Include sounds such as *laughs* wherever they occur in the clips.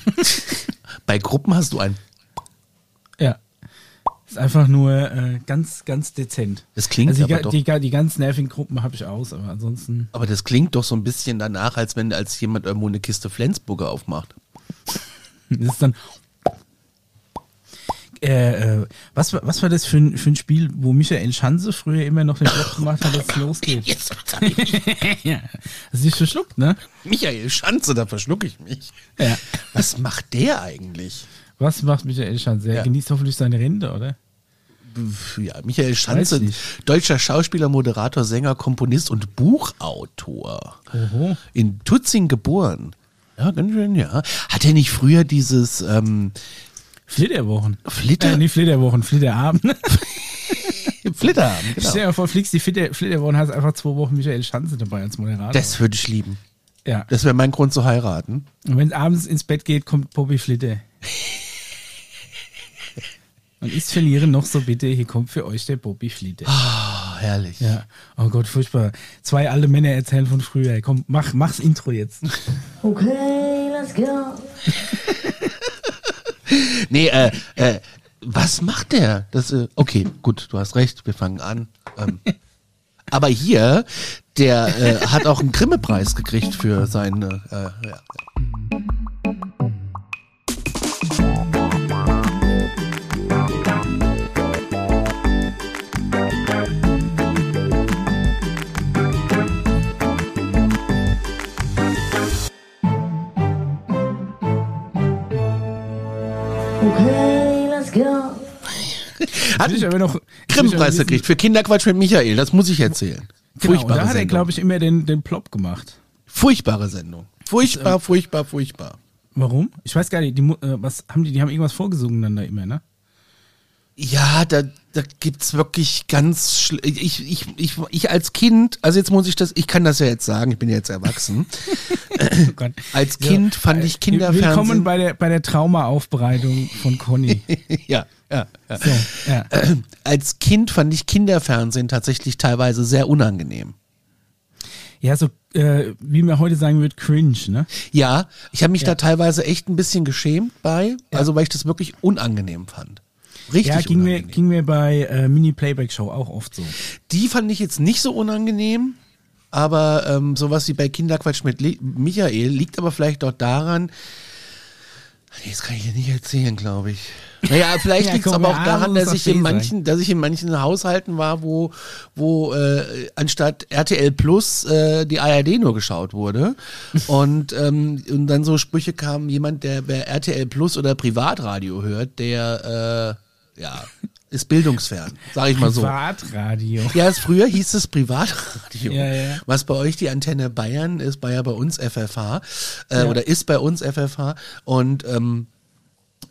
*laughs* Bei Gruppen hast du ein. Ja. Ist einfach nur äh, ganz, ganz dezent. Das klingt also die, aber doch. die, die ganz nervigen Gruppen habe ich aus, aber ansonsten. Aber das klingt doch so ein bisschen danach, als wenn als jemand irgendwo eine Kiste Flensburger aufmacht. *laughs* Das ist dann. Äh, äh, was, war- was war das für ein, für ein Spiel, wo Michael Schanze früher immer noch den Job gemacht hat, dass es losgeht? Jetzt *laughs* ja. Das ist verschluckt, ne? Michael Schanze, da verschluck ich mich. Ja. Was macht der eigentlich? Was macht Michael Schanze? Er Ja. genießt hoffentlich seine Rente, oder? Ja, Michael Schanze, deutscher Schauspieler, Moderator, Sänger, Komponist und Buchautor. Oho. In Tutzing geboren. Ja, ganz schön, ja. Hat er nicht früher dieses ähm, Flitterwochen. Flitter- Äh, nicht Flitterwochen, Flitterabend. *laughs* Flitterabend? *laughs* Stell dir Genau. mal vor, fliegst die Flitter, Flitterwochen, hast einfach zwei Wochen Michael Schanze dabei als Moderator. Das würde ich lieben. ja. Das wäre mein Grund zu heiraten. Und wenn es abends ins Bett geht, kommt Bobby Flitter. *laughs* Und ich verliere noch so bitte, hier kommt für euch der Bobby Flitter. Ah, herrlich. Ja. Oh Gott, furchtbar. Zwei alte Männer erzählen von früher. Komm, mach, mach's Intro jetzt. Okay, let's go. Nee, äh, äh, was macht der? Das, äh, okay, gut, du hast recht, wir fangen an. Ähm, aber hier, der äh, hat auch einen Grimme-Preis gekriegt für seine. Äh, ja. Okay, let's go. Hat Will ich aber noch. Grimme-Preis gekriegt für Kinderquatsch mit Michael, das muss ich erzählen. Genau, Furchtbare da hat er, glaube ich, immer den, den Plop gemacht. Furchtbare Sendung. Furchtbar, furchtbar, furchtbar. Warum? Ich weiß gar nicht, die, äh, was haben die, die haben irgendwas vorgesungen dann da immer, ne? Ja, da, da gibt's wirklich ganz schl ich, ich, ich, ich als Kind, also jetzt muss ich das, ich kann das ja jetzt sagen, ich bin ja jetzt erwachsen. *laughs* Oh Gott. *laughs* Als Kind fand ich Kinderfernsehen. Willkommen bei der, bei der Traumaaufbereitung von Conny. *laughs* ja, ja, ja. So, ja. *clears throat* Als Kind fand ich Kinderfernsehen tatsächlich teilweise sehr unangenehm. Ja, so, äh, wie man heute sagen würde, cringe, ne? Ja, ich habe mich da teilweise echt ein bisschen geschämt bei, also weil ich das wirklich unangenehm fand. Richtig Ja, ging mir, unangenehm. ging mir bei äh, Mini-Playback-Show auch oft so. Die fand ich jetzt nicht so unangenehm, aber ähm, sowas wie bei Kinderquatsch mit Li Michael liegt aber vielleicht auch daran, Nee, das kann ich dir nicht erzählen, glaube ich. Naja, vielleicht *laughs* Ja, liegt es aber auch daran, dass doch ich in fair manchen, dass ich in manchen Haushalten war, wo, wo äh, anstatt RTL Plus äh, die ARD nur geschaut wurde. *laughs* und, ähm, und dann so Sprüche kamen, jemand, der bei RTL Plus oder Privatradio hört, der äh, ja, ist bildungsfern, sage ich mal so. Privatradio. Ja, es, früher hieß es Privatradio. Ja, ja. Was bei euch die Antenne Bayern ist, war ja bei uns FFH äh, Ja. oder ist bei uns FFH. Und ähm,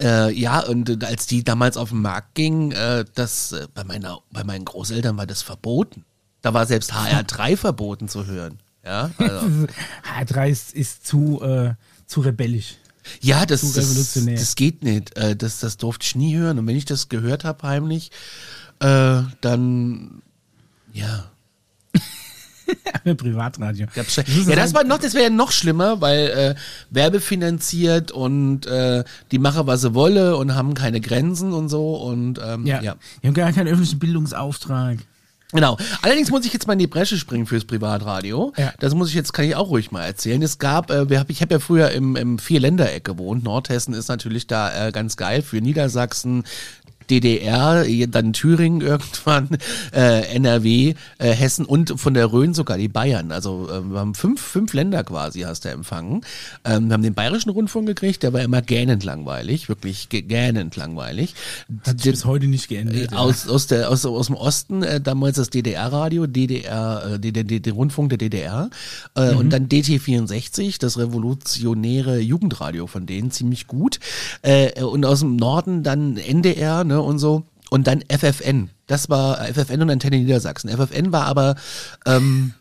äh, ja, und äh, als die damals auf den Markt ging, äh, das äh, bei meiner, bei meinen Großeltern war das verboten. Da war selbst HR3 *laughs* verboten zu hören. Ja, also, *laughs* H3 ist, ist zu, äh, zu rebellisch. Ja das, Zu das, revolutionär. das geht nicht. Äh, das, das durfte ich nie hören. Und wenn ich das gehört habe heimlich, äh, dann ja, *laughs* Privatradio. Muss Ja, das war noch, das wäre ja noch schlimmer, weil äh, werbefinanziert und äh, die machen, was sie wolle und haben keine Grenzen und so und ähm, ja. ja. Die haben gar keinen öffentlichen Bildungsauftrag. Genau. Allerdings muss ich jetzt mal in die Bresche springen fürs Privatradio. Ja. Das muss ich jetzt, kann ich auch ruhig mal erzählen. Es gab, äh, ich habe ja früher im, im Vierländereck gewohnt. Nordhessen ist natürlich da äh, ganz geil für Niedersachsen. DDR, dann Thüringen *laughs* irgendwann, äh, NRW, äh, Hessen und von der Rhön sogar die Bayern. Also äh, wir haben fünf, fünf Länder quasi hast du empfangen. Ähm, wir haben den bayerischen Rundfunk gekriegt, der war immer gähnend langweilig, wirklich gä- gähnend langweilig. Hat sich bis heute nicht geändert. Äh, aus, aus, der, aus, aus dem Osten äh, damals das DDR-Radio, DDR, äh, DDR, der Rundfunk der DDR äh, und dann DT64, das revolutionäre Jugendradio von denen, ziemlich gut. Und aus dem Norden dann NDR ne, und so. Und dann FFN. Das war FFN und Antenne Niedersachsen. FFN war aber ähm,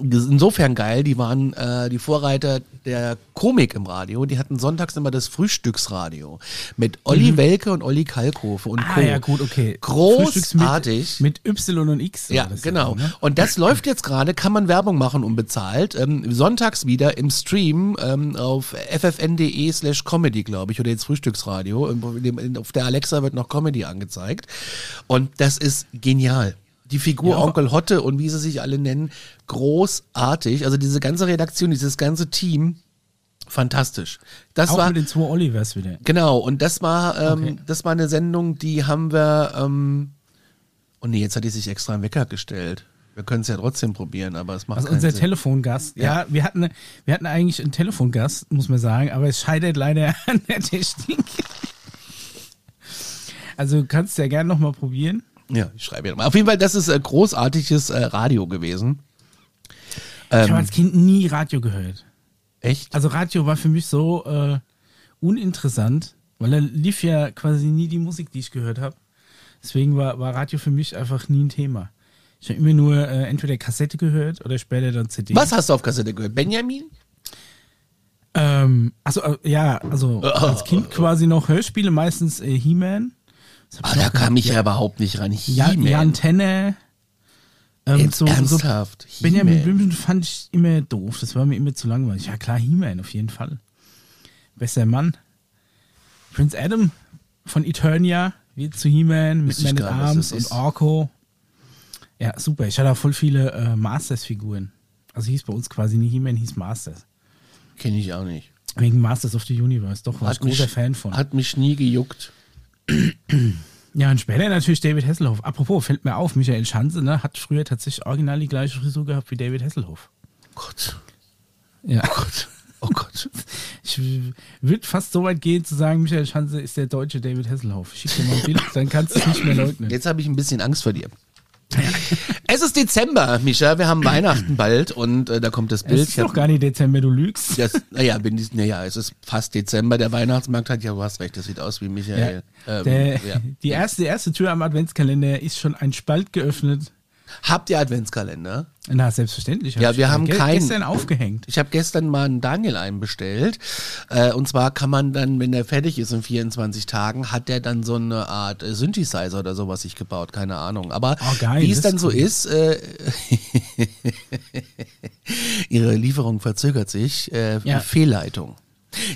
insofern geil, die waren äh, die Vorreiter der Komik im Radio. Die hatten sonntags immer das Frühstücksradio mit Olli Welke und Olli Kalkofe und Mhm. Ah, Co. ja, gut, okay. Großartig. Mit, mit Y und X. Ja, genau. ne? Und das läuft jetzt gerade, kann man Werbung machen unbezahlt. Ähm, sonntags wieder im Stream ähm, auf ffn.de slash comedy, glaube ich, oder jetzt Frühstücksradio. Auf der Alexa wird noch Comedy angezeigt. Und das ist genial. Die Figur Ja. Onkel Hotte und wie sie sich alle nennen, großartig. Also diese ganze Redaktion, dieses ganze Team, fantastisch. Das Auch war mit den zwei Olivers wieder. Genau, und das war, ähm, Okay. das war eine Sendung, die haben wir, ähm, oh nee, jetzt hat die sich extra einen Wecker gestellt. Wir können es ja trotzdem probieren, aber es macht Also keinen unser Sinn. Telefongast. Ja, wir hatten, wir hatten eigentlich einen Telefongast, muss man sagen, aber es scheitert leider an der Technik. Also kannst du ja gerne nochmal probieren. Ja, ich schreibe ja mal. Auf jeden Fall, das ist äh, großartiges äh, Radio gewesen. Ich habe Ähm, als Kind nie Radio gehört. echt? Also Radio war für mich so äh, uninteressant, weil da lief ja quasi nie die Musik, die ich gehört habe. Deswegen war, war Radio für mich einfach nie ein Thema. Ich habe immer nur äh, entweder Kassette gehört oder später dann CD. Was hast du auf Kassette gehört? Benjamin? Ähm, also äh, ja, also als Kind quasi noch Hörspiele, meistens äh, He-Man. Ah, da kam ich ja überhaupt nicht ran. Ja. Jan Tenner. Ähm, Jetzt so, so ernsthaft? Benjamin He-Man. Blümchen fand ich immer doof. Das war mir immer zu langweilig. Ja klar, He-Man auf jeden Fall. Bester Mann. Prince Adam von Eternia wird zu He-Man mit Man at nicht, Arms und. Orko. Ja, super. Ich hatte auch voll viele äh, Masters-Figuren. Also hieß bei uns quasi nie He-Man, hieß Masters. Kenne ich auch nicht. Wegen Masters of the Universe. Doch, war ich großer Fan von. Hat mich nie gejuckt. Ja, und später natürlich David Hasselhoff. Apropos, fällt mir auf, Michael Schanze ne, hat früher tatsächlich original die gleiche Frisur gehabt wie David Hasselhoff. Gott. Ja. Oh Gott. Oh Gott. *laughs* Ich würde fast so weit gehen zu sagen, Michael Schanze ist der deutsche David Hasselhoff. Schick dir mal ein Bild, dann kannst du es nicht mehr leugnen. Jetzt habe ich ein bisschen Angst vor dir. Es ist Dezember, Micha. Wir haben Weihnachten bald und äh, da kommt das Bild. Es ist doch gar nicht Dezember, du lügst. Das, naja, bin ich, naja, es ist fast Dezember. Der Weihnachtsmarkt hat ja, du hast recht, das sieht aus wie Michael. Ja. Ähm, Der, ja. Die erste, erste Tür am Adventskalender ist schon ein Spalt geöffnet. Habt ihr Adventskalender? Na, selbstverständlich. hab Ja, ich wir haben keinen. gestern aufgehängt. Ich habe gestern mal einen Daniel einbestellt. Äh, und zwar kann man dann, wenn der fertig ist in 24 Tagen, hat der dann so eine Art äh, Synthesizer oder sowas sich gebaut, keine Ahnung. Aber Oh, wie es dann so cool. ist, äh, *laughs* ihre Lieferung verzögert sich. Äh, Ja. Fehlleitung.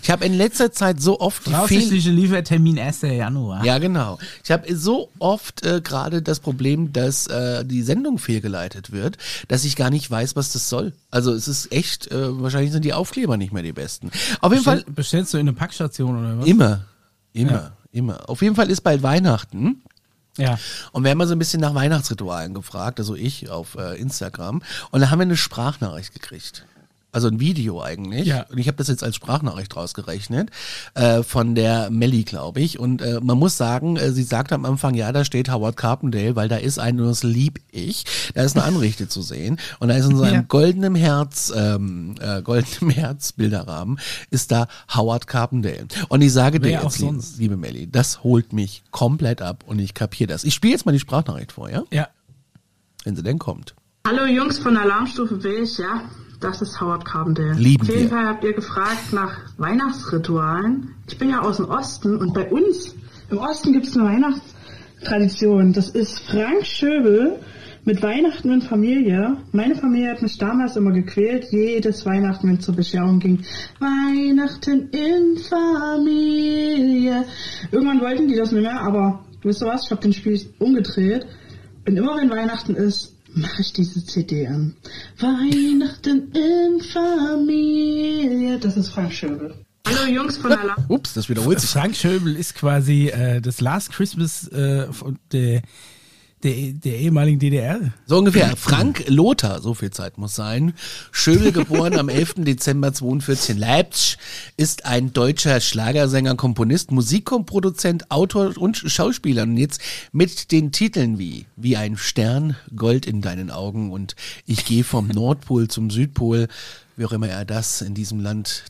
Ich habe in letzter Zeit so oft die Voraussichtliche Liefertermin 1. Januar. Ja, genau. Ich habe so oft äh, gerade das Problem, dass äh, die Sendung fehlgeleitet wird, dass ich gar nicht weiß, was das soll. Also es ist echt, äh, wahrscheinlich sind die Aufkleber nicht mehr die besten. Auf jeden Fall Bestell, bestellst du in eine Packstation oder was? immer, immer, Ja. immer. Auf jeden Fall ist bald Weihnachten. Ja. Und wir haben mal so ein bisschen nach Weihnachtsritualen gefragt, also ich auf äh, Instagram. Und da haben wir eine Sprachnachricht gekriegt. Also ein Video eigentlich. Ja. Und ich habe das jetzt als Sprachnachricht rausgerechnet. Äh, von der Melli, glaube ich. Und äh, man muss sagen, äh, sie sagt am Anfang, ja, da steht Howard Carpendale, weil da ist ein, und das lieb ich. Da ist eine Anrichte zu sehen. Und da ist in so einem Ja. goldenem Herz, ähm, äh, goldenem *laughs* Herz Bilderrahmen, ist da Howard Carpendale. Und ich sage dir Wer auch jetzt, liebe, sonst? liebe Melli, das holt mich komplett ab und ich kapiere das. Ich spiele jetzt mal die Sprachnachricht vor, ja? Ja. Wenn sie denn kommt. Hallo Jungs von Alarmstufe Beige, ja, das ist Howard Carpendale. Lieben Auf jeden wir. Fall habt ihr gefragt nach Weihnachtsritualen. Ich bin ja aus dem Osten und bei uns im Osten gibt es eine Weihnachtstradition. Das ist Frank Schöbel mit Weihnachten in Familie. Meine Familie hat mich damals immer gequält, jedes Weihnachten, wenn es zur Bescherung ging. Weihnachten in Familie. Irgendwann wollten die das nicht mehr, aber wisst ihr was, ich habe den Spiel umgedreht. Und immer wenn Weihnachten ist, mache ich diese CD an. Weihnachten in Familie. Das ist Frank Schöbel. Hallo Jungs von Alarm. Ups, das wiederholt sich. Frank Schöbel ist quasi äh, das Last Christmas äh, von der, der, der ehemaligen DDR. So ungefähr. Frank Lothar, so viel Zeit muss sein. Schöbel, geboren am 11. Dezember 42 in Leipzig, ist ein deutscher Schlagersänger, Komponist, Musikproduzent, Autor und Schauspieler. Und jetzt mit den Titeln wie Wie ein Stern, Gold in deinen Augen und Ich gehe vom Nordpol zum Südpol, wie auch immer er das in diesem Land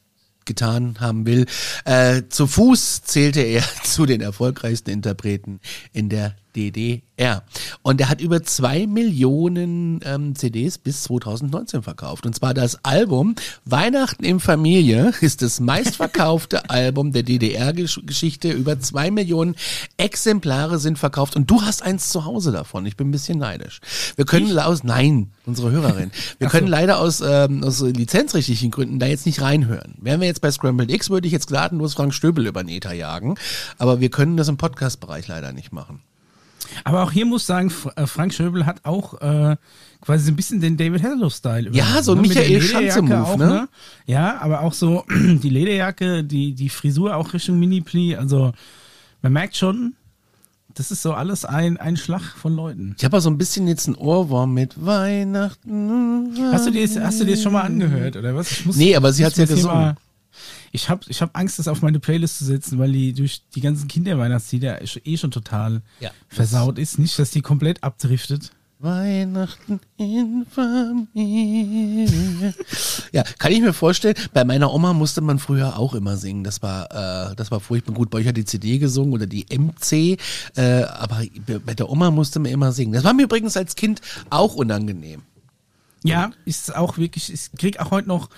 getan haben will. Äh, zu Fuß zählte er *laughs* zu den erfolgreichsten Interpreten in der DDR. Und er hat über zwei Millionen ähm, CDs bis 2019 verkauft. Und zwar das Album Weihnachten in Familie ist das meistverkaufte *laughs* Album der DDR-Geschichte. Über zwei Millionen Exemplare sind verkauft. Und du hast eins zu Hause davon. Ich bin ein bisschen neidisch. Wir können aus, nein, unsere Hörerin. Wir können leider aus, ähm, aus lizenzrechtlichen Gründen da jetzt nicht reinhören. Wären wir jetzt bei Scrambled X, würde ich jetzt gnadenlos Frank Stöbel über den Ether jagen. Aber wir können das im Podcast-Bereich leider nicht machen. Aber auch hier muss sagen, äh, Frank Schöbel hat auch äh, quasi so ein bisschen den David Hasselhoff-Style. übernommen, so ein ne? Michael Schanze-Move, auch, ne? Ja, aber auch so *clears throat* die Lederjacke, die, die Frisur auch Richtung Mini-Pli. Also man merkt schon, das ist so alles ein, ein Schlag von Leuten. Ich habe so ein bisschen jetzt ein Ohrwurm mit Weihnachten. Hast du dir das, hast du dir das schon mal angehört, oder was? Ich muss, Nee, aber sie muss hat's ja gesungen. mal- Ich habe ich hab Angst, das auf meine Playlist zu setzen, weil die durch die ganzen Kinderweihnachtslieder eh schon total Ja. versaut ist. Nicht, dass die komplett abdriftet. Weihnachten in Familie. Ja, kann ich mir vorstellen. Bei meiner Oma musste man früher auch immer singen. Das war, äh, das war furchtbar gut. Bei euch hat die CD gesungen oder die MC. Äh, aber bei der Oma musste man immer singen. Das war mir übrigens als Kind auch unangenehm. Ja, ist auch wirklich, ich krieg auch heute noch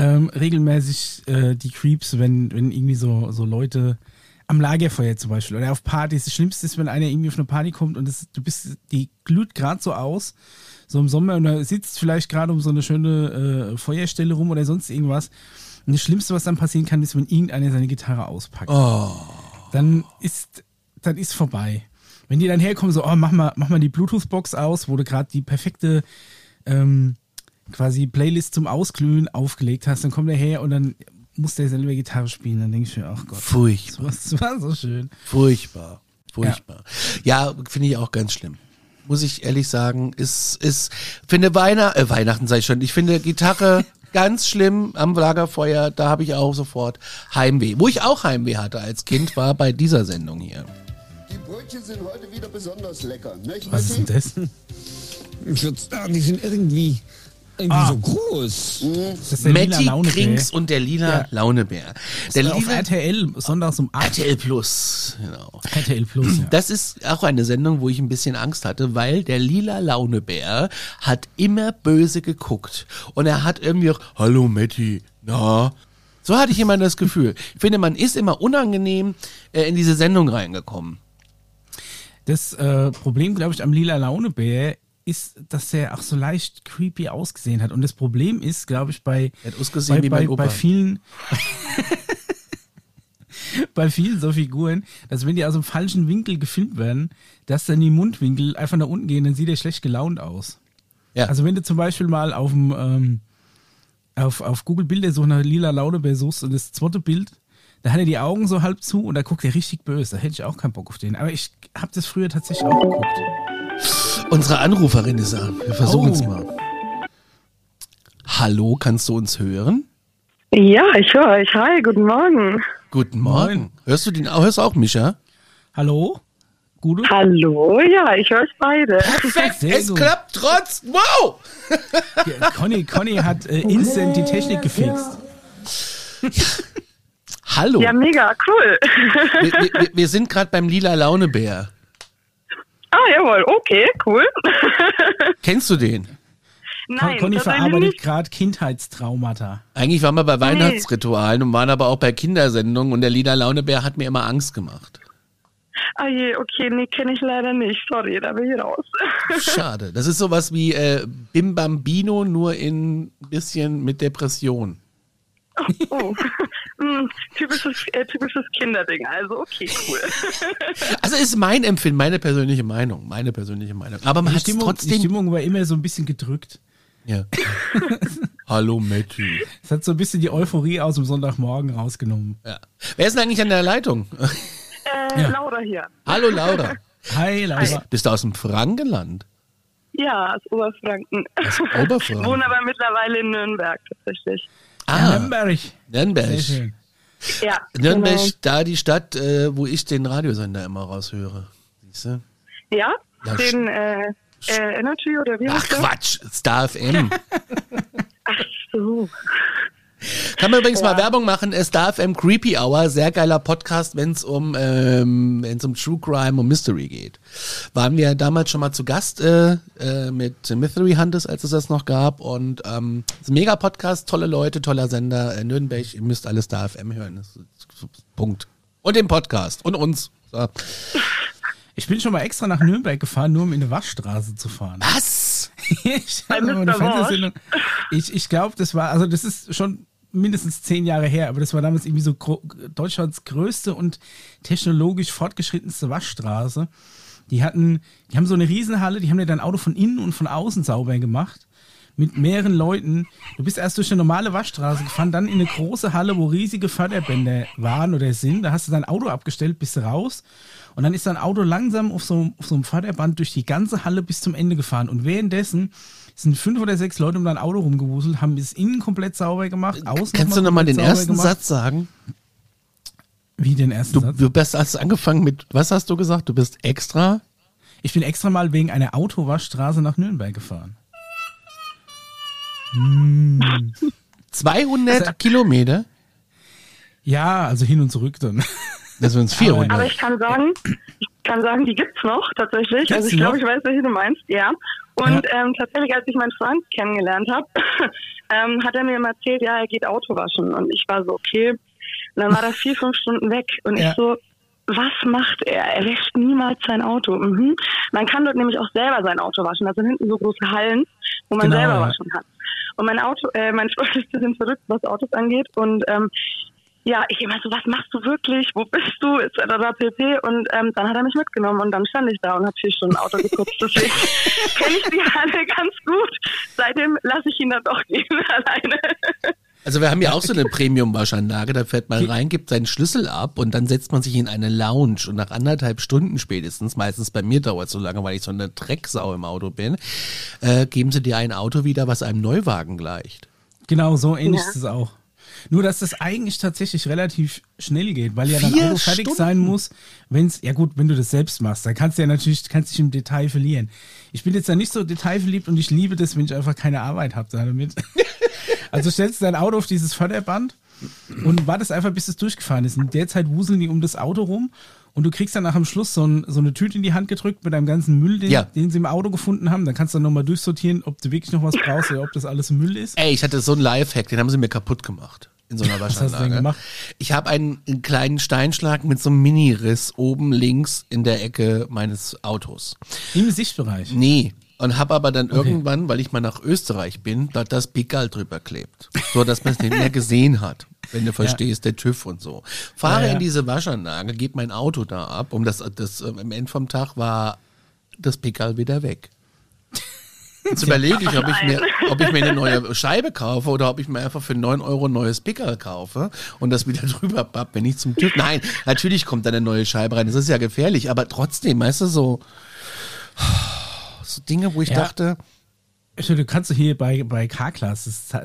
ähm, regelmäßig äh, die Creeps, wenn, wenn irgendwie so, so Leute am Lagerfeuer zum Beispiel oder auf Partys. Das Schlimmste ist, wenn einer irgendwie auf eine Party kommt und das, du bist, die glüht gerade so aus, so im Sommer und da sitzt vielleicht gerade um so eine schöne äh, Feuerstelle rum oder sonst irgendwas. Und das Schlimmste, was dann passieren kann, ist, wenn irgendeiner seine Gitarre auspackt. Dann ist, dann ist vorbei. Wenn die dann herkommen, so, oh, mach mal, mach mal die Bluetooth-Box aus, wo du gerade die perfekte ähm, quasi Playlist zum Ausglühen aufgelegt hast, dann kommt er her und dann muss der selber Gitarre spielen. Dann denke ich mir, ach Gott, Furchtbar. das war, das war so schön. Furchtbar. Furchtbar. Ja, finde ich auch ganz schlimm. Muss ich ehrlich sagen, ist, ist, finde Weihnachten, äh, Weihnachten sei schon, ich finde Gitarre *laughs* ganz schlimm am Lagerfeuer, da habe ich auch sofort Heimweh. Wo ich auch Heimweh hatte als Kind, war bei dieser Sendung hier. Die Brötchen sind heute wieder besonders lecker. Nicht, Was ist denn das? Ich würde sagen, die sind irgendwie, irgendwie Ah. so groß. Lila Matti Launebär. Krings und der lila Ja. Launebär. Der Der auf lila RTL, sonntags um 8. RTL Plus, genau. RTL Plus, ja. Das ist auch eine Sendung, wo ich ein bisschen Angst hatte, weil der lila Launebär hat immer böse geguckt. Und er hat irgendwie auch, hallo Matti, na? So hatte ich immer das Gefühl. Ich finde, man ist immer unangenehm äh, in diese Sendung reingekommen. Das äh, Problem, glaube ich, am lila Launebär ist, dass er auch so leicht creepy ausgesehen hat. Und das Problem ist, glaube ich, bei, bei, bei, bei vielen *laughs* bei vielen so Figuren, dass wenn die aus dem falschen Winkel gefilmt werden, dass dann die Mundwinkel einfach nach unten gehen, dann sieht er schlecht gelaunt aus. Ja. Also wenn du zum Beispiel mal auf dem ähm, auf, auf Google Bilder so nach lila Launebär suchst und das zweite Bild, da hat er die Augen so halb zu und da guckt er richtig böse. Da hätte ich auch keinen Bock auf den. Aber ich habe das früher tatsächlich auch geguckt. Unsere Anruferin ist da. Wir versuchen es Oh. mal. Hallo, kannst du uns hören? Ja, ich höre euch. Hi, guten Morgen. Guten Morgen. Moin. Hörst du den auch? Hörst du auch, Mischa? Hallo? Gute? Hallo, ja, ich höre euch beide. Perfekt, Sehr es gut. klappt trotz. Wow! Ja, Conny, Conny hat äh, instant die Technik gefixt. Hallo. Ja, mega, cool. wir, wir, wir sind gerade beim lila Launebär. Ah, jawohl, okay, cool. *laughs* Kennst du den? Nein, Conny verarbeitet gerade Kindheitstraumata. Eigentlich waren wir bei Weihnachtsritualen und waren aber auch bei Kindersendungen und der lila Launebär hat mir immer Angst gemacht. Ah je, okay, nee, kenne ich leider nicht. Sorry, da bin ich raus. *laughs* Schade. Das ist sowas wie äh, Bim Bambino, nur in ein bisschen mit Depression. Oh, hm, typisches, äh, typisches Kinderding, also okay, cool. *laughs* Also ist mein Empfinden, meine persönliche Meinung. Meine persönliche Meinung. Aber man Die hat Stimmung, die trotzdem. Stimmung war immer so ein bisschen gedrückt. Ja. *laughs* Hallo Matti. Es hat so ein bisschen die Euphorie aus dem Sonntagmorgen rausgenommen. Ja. Wer ist denn eigentlich an der Leitung? Äh, *laughs* Ja. Laura hier. Hallo Laura. Hi, Laura. Bist du aus dem Frankenland? Ja, aus Oberfranken. Aus Oberfranken? Wohne aber mittlerweile in Nürnberg tatsächlich. Ah, Nürnberg. Nürnberg. Sehr schön. Ja, Nürnberg, genau. da die Stadt, äh, wo ich den Radiosender immer raushöre. Siehst du? Ja, Ja, den äh, äh, Energy oder wie Ach? Quatsch, Star FM. *laughs* Ach so. Kann man übrigens mal Werbung machen, Star FM Creepy Hour, sehr geiler Podcast, wenn es um, ähm, wenn's um True Crime und Mystery geht. Waren wir damals schon mal zu Gast äh, äh, mit Mystery Hunters, als es das noch gab und ähm, ist ein mega Podcast, tolle Leute, toller Sender, äh, Nürnberg, ihr müsst alles Star FM hören. Das ist, Punkt. Und den Podcast und uns. So. Ich bin schon mal extra nach Nürnberg gefahren, nur um in eine Waschstraße zu fahren. Was? *laughs* Ich, ich glaube, das war, also das ist schon mindestens zehn Jahre her, aber das war damals irgendwie so Deutschlands größte und technologisch fortgeschrittenste Waschstraße. Die hatten, die haben so eine Riesenhalle, die haben dir dein Auto von innen und von außen sauber gemacht. Mit mehreren Leuten. Du bist erst durch eine normale Waschstraße gefahren, dann in eine große Halle, wo riesige Förderbänder waren oder sind. Da hast du dein Auto abgestellt, bist raus. Und dann ist dein Auto langsam auf so, auf so einem Förderband durch die ganze Halle bis zum Ende gefahren. Und währenddessen sind fünf oder sechs Leute um dein Auto rumgewuselt, haben es innen komplett sauber gemacht, außen Kannst du nochmal den ersten gemacht. Satz sagen? Wie den ersten Du, Satz? du bist, hast angefangen mit, was hast du gesagt? Du bist extra? Ich bin extra mal wegen einer Autowaschstraße nach Nürnberg gefahren. 200 Also- Kilometer? Ja, also hin und zurück dann. Das sind *laughs* 400. Aber ich kann sagen, ich kann sagen, die gibt's noch tatsächlich. Gibt's also ich glaube, ich weiß, welche du meinst, ja. Und ähm, tatsächlich, als ich meinen Freund kennengelernt habe, *laughs* ähm, hat er mir immer erzählt, ja, er geht Auto waschen. Und ich war so, okay. Und dann war er vier, fünf Stunden weg. Und Ja. ich so, was macht er? Er wäscht niemals sein Auto. Mhm. Man kann dort nämlich auch selber sein Auto waschen. Da sind hinten so große Hallen, wo man Genau, selber ja. waschen kann. Und mein Auto, äh, mein *laughs* Freund ist ein bisschen verrückt, was Autos angeht. Und ähm, ja, ich immer so, was machst du wirklich? Wo bist du? Etc. pp. Und ähm, dann hat er mich mitgenommen und dann stand ich da und habe vier Stunden Auto geputzt. *laughs* Deswegen kenne ich die Halle ganz gut. Seitdem lasse ich ihn dann doch gehen *laughs* alleine. Also wir haben ja auch so eine Premium-Waschanlage, da fährt man rein, gibt seinen Schlüssel ab und dann setzt man sich in eine Lounge und nach anderthalb Stunden spätestens, meistens bei mir dauert es so lange, weil ich so eine Drecksau im Auto bin, äh, geben sie dir ein Auto wieder, was einem Neuwagen gleicht. Genau, so ähnlich Ja. ist es auch. Nur, dass das eigentlich tatsächlich relativ schnell geht, weil ja Vier Auto fertig Stunden? sein muss, wenn es, ja gut, wenn du das selbst machst, dann kannst du ja natürlich, kannst dich im Detail verlieren. Ich bin jetzt da nicht so detailverliebt und ich liebe das, wenn ich einfach keine Arbeit habe damit. *laughs* also stellst du dein Auto auf dieses Förderband und wartest einfach, bis es durchgefahren ist. In der Zeit wuseln die um das Auto rum und du kriegst dann nach am Schluss so, ein, so eine Tüte in die Hand gedrückt mit deinem ganzen Müll, den, Ja. den sie im Auto gefunden haben. Dann kannst du dann nochmal durchsortieren, ob du wirklich noch was brauchst oder ob das alles Müll ist. Ey, ich hatte so einen Lifehack, den haben sie mir kaputt gemacht. In so einer hast du denn gemacht? Ich habe einen, einen kleinen Steinschlag mit so einem Mini-Riss oben links in der Ecke meines Autos. Im Sichtbereich. Nee. Und habe aber dann irgendwann, weil ich mal nach Österreich bin, da das Pigal drüber klebt. So, dass man es nicht mehr gesehen hat. Wenn du verstehst, der TÜV und so. Fahre Ja, ja. in diese Waschanlage, gebe mein Auto da ab. Um das, das, ähm, am Ende vom Tag war das Pigal wieder weg. Jetzt *laughs* überlege ich, ob ich, mir, ob ich mir eine neue Scheibe kaufe oder ob ich mir einfach für 9 Euro ein neues Pickel kaufe und das wieder *laughs* drüber papp, wenn ich zum TÜV. Nein, natürlich kommt da eine neue Scheibe rein. Das ist ja gefährlich, aber trotzdem, weißt du, so, so Dinge, wo ich Ja. dachte, Du kannst du hier bei, bei K-Class, äh,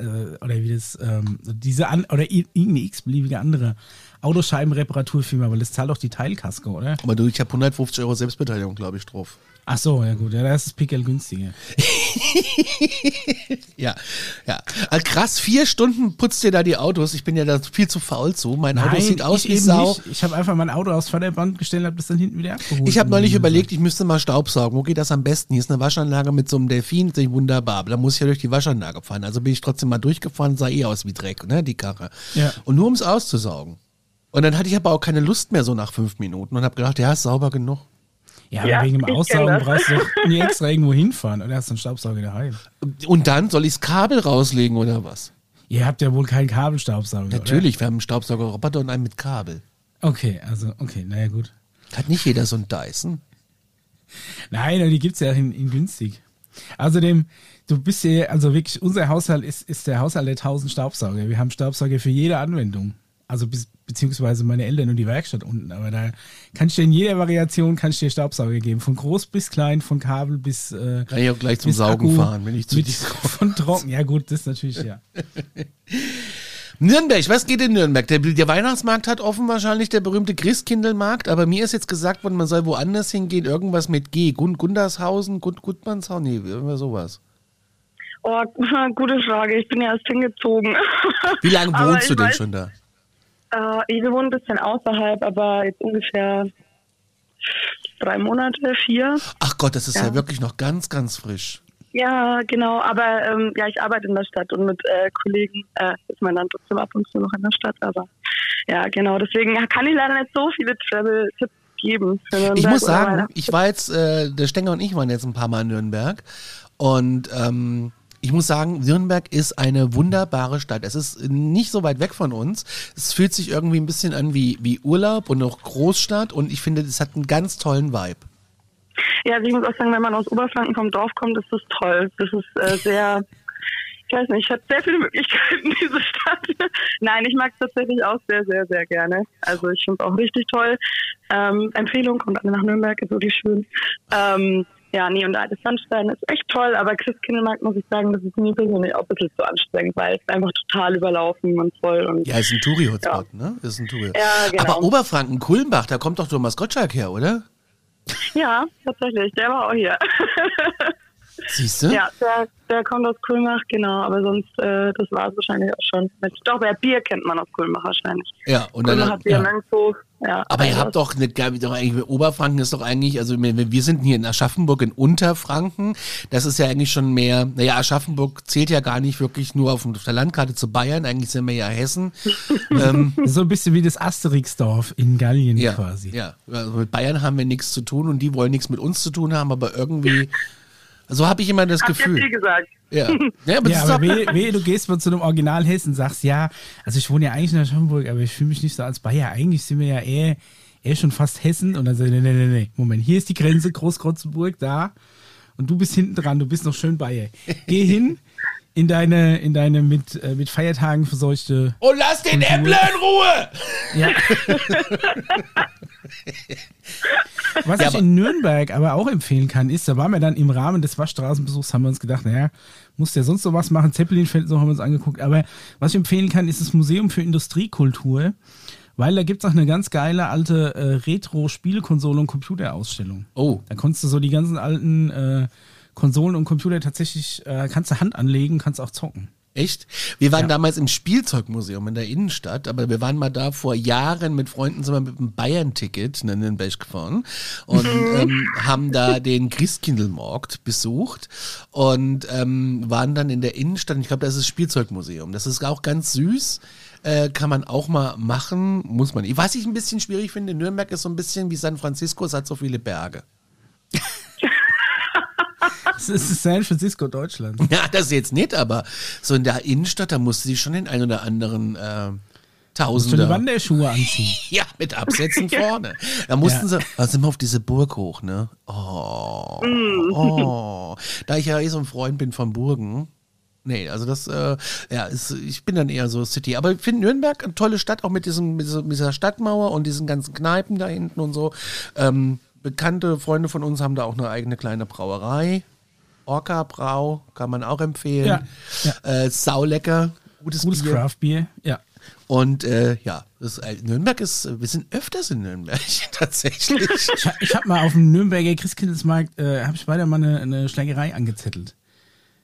oder wie das, ähm, diese an, oder irgendeine x-beliebige andere Autoscheibenreparaturfirma, weil das zahlt auch die Teilkasko, oder? aber du, ich habe 150 Euro Selbstbeteiligung, glaube ich, drauf. Ach so, ja gut, ja, da ist das Pickel günstiger. *laughs* Ja, ja. Ah, krass, vier Stunden putzt ihr da die Autos. Ich bin ja da viel zu faul zu. Mein Auto sieht aus wie Sau. nicht. Ich habe einfach mein Auto aufs Förderband gestellt und habe das dann hinten wieder abgeholt. Ich habe neulich überlegt, ich müsste mal Staubsaugen. Wo geht das am besten? Hier ist eine Waschanlage mit so einem Delfin, das ist wunderbar. Aber da muss ich ja durch die Waschanlage fahren. Also bin ich trotzdem mal durchgefahren, sah eh aus wie Dreck, ne, die Karre. Ja. Und nur ums auszusaugen. Und dann hatte ich aber auch keine Lust mehr so nach fünf Minuten und habe gedacht, ja, ist sauber genug. Ja, aber Ja, wegen dem ich Aussaugen das. brauchst du doch nie extra irgendwo hinfahren. Oder hast du einen Staubsauger daheim? Und dann soll ichs Kabel rauslegen oder was? Ihr habt ja wohl keinen Kabelstaubsauger. Natürlich, wir haben einen Staubsaugerroboter und einen mit Kabel. Oder? Okay, also, okay, naja, gut. Hat nicht jeder so einen Dyson? Nein, aber die gibt's ja in, in günstig. Außerdem, du bist ja, also wirklich, unser Haushalt ist, ist der Haushalt der 1000 Staubsauger. Wir haben Staubsauger für jede Anwendung. Also bis, beziehungsweise meine Eltern und die Werkstatt unten. Aber da kann ich dir in jeder Variation kann ich dir Staubsauger geben. Von groß bis klein, von Kabel bis äh, Kann ich auch gleich zum Saugen Akku, fahren, wenn ich zu mit, dir *laughs* komme. Von trocken, ja gut, das natürlich, ja. *laughs* Nürnberg, was geht in Nürnberg? Der, der Weihnachtsmarkt hat offen wahrscheinlich, der berühmte Christkindlmarkt, aber mir ist jetzt gesagt worden, man soll woanders hingehen, irgendwas mit G. Gund Gundershausen, Gund Gudmannshausen, nee, irgendwas sowas. Oh, *laughs* gute Frage. Ich bin ja erst hingezogen. Wie lange wohnst du denn weiß- schon da? Äh, ich wohne ein bisschen außerhalb, aber jetzt ungefähr drei Monate, vier. Ach Gott, das ist ja, Ja. wirklich noch ganz, ganz frisch. Ja, genau. Aber ähm, ja, ich arbeite in der Stadt und mit äh, Kollegen äh, ist man dann trotzdem ab und zu noch in der Stadt. Aber ja, genau. Deswegen kann ich leider nicht so viele Travel-Tipps geben. Ich muss sagen, ich war jetzt, äh, der Stenger und ich waren jetzt ein paar Mal in Nürnberg und ähm, ich muss sagen, Nürnberg ist eine wunderbare Stadt. Es ist nicht so weit weg von uns. Es fühlt sich irgendwie ein bisschen an wie, wie Urlaub und auch Großstadt und ich finde, es hat einen ganz tollen Vibe. Ja, also ich muss auch sagen, wenn man aus Oberfranken vom Dorf kommt, ist das toll. Das ist äh, sehr, ich weiß nicht, hat sehr viele Möglichkeiten, *laughs* diese Stadt. Nein, ich mag es tatsächlich auch sehr, sehr, sehr gerne. Also ich finde es auch richtig toll. Ähm, Empfehlung, kommt alle nach Nürnberg, ist wirklich schön. Ähm, ja, nee, und der alte Sandstein ist echt toll, aber Christkindlmarkt muss ich sagen, das ist mir persönlich auch ein bisschen zu anstrengend, weil es ist einfach total überlaufen und voll und Ja, ist ein Touri-Hotspot, ne? Ist ein Touri. Ja, genau. Aber Oberfranken, Kulmbach, da kommt doch Thomas Gottschalk her, oder? ja, tatsächlich, der war auch hier. *laughs* Siehst du? Ja, der, der kommt aus Kulmach, genau, aber sonst, äh, das war es wahrscheinlich auch schon. Mit, doch, bei Bier kennt man aus Kulmach wahrscheinlich. Ja, und dann, Kulmach hat Bier ja. Mönchshof, ja. Aber ihr also habt doch eine, glaub ich, doch eigentlich, Oberfranken ist doch eigentlich, also wir wir sind hier in Aschaffenburg in Unterfranken. Das ist ja eigentlich schon mehr, naja, Aschaffenburg zählt ja gar nicht wirklich nur auf der Landkarte zu Bayern, eigentlich sind wir ja Hessen. *laughs* ähm, So ein bisschen wie das Asterixdorf in Gallien ja, quasi. ja, also mit Bayern haben wir nichts zu tun und die wollen nichts mit uns zu tun haben, aber irgendwie, *laughs* so habe ich immer das viel Gefühl. gesagt. Ja, *laughs* ja aber Ja, aber wehe, *laughs* wehe, du gehst mal zu einem Original Hessen und sagst, ja, also ich wohne ja eigentlich in Aschaffenburg, aber ich fühle mich nicht so als Bayer. Eigentlich sind wir ja eher, eher schon fast Hessen. Und dann sag ich, nee, nee, nee, nee, Moment, hier ist die Grenze, Großkrotzenburg, da. Und du bist hinten dran, du bist noch schön Bayer. Geh hin in deine, in deine mit, äh, mit Feiertagen verseuchte und lass den Äppler in Ruhe! Ja. *laughs* *laughs* Was Ja, ich in Nürnberg aber auch empfehlen kann, ist, da waren wir dann im Rahmen des Waschstraßenbesuchs, haben wir uns gedacht, naja, muss der sonst noch was machen? Zeppelinfeld, so haben wir uns angeguckt. Aber was ich empfehlen kann, ist das Museum für Industriekultur, weil da gibt's auch eine ganz geile alte äh, Retro-Spielekonsole- und Computerausstellung. Oh, Da konntest du so die ganzen alten äh, Konsolen und Computer tatsächlich, äh, kannst du Hand anlegen, kannst auch zocken. Echt? Wir waren Ja. damals im Spielzeugmuseum in der Innenstadt, aber wir waren mal da vor Jahren mit Freunden sind wir mit einem Bayern-Ticket in den Berg gefahren und *laughs* ähm, haben da den Christkindlmarkt besucht und ähm, waren dann in der Innenstadt. Ich glaube, das ist das Spielzeugmuseum. Das ist auch ganz süß. Äh, kann man auch mal machen, muss man. nicht. Was ich ein bisschen schwierig finde, Nürnberg ist so ein bisschen wie San Francisco, es hat so viele Berge. *laughs* Das ist San Francisco, Deutschland. Ja, das jetzt nicht, aber so in der Innenstadt, da musste sie schon den ein oder anderen äh, Schon die Tausender. Wanderschuhe anziehen. *laughs* Ja, mit Absätzen *laughs* vorne. Da mussten Ja. sie, da sind wir auf diese Burg hoch, ne? Oh, oh. Da ich ja eh so ein Freund bin von Burgen. Nee, also das, äh, ja, ist, ich bin dann eher so City. Aber ich finde Nürnberg eine tolle Stadt, auch mit, diesem, mit dieser- mit dieser Stadtmauer und diesen ganzen Kneipen da hinten und so. Ähm, bekannte Freunde von uns haben da auch eine eigene kleine Brauerei. Orca Brau, kann man auch empfehlen. Ja, ja. Äh, saulecker, gutes, Gutes Bier. Craft-Bier, ja. Und äh, ja, das, äh, Nürnberg ist, wir sind öfters in Nürnberg *laughs* tatsächlich. Ich, ich habe mal auf dem Nürnberger Christkindlesmarkt, äh, habe ich weiter mal eine, eine Schlägerei angezettelt.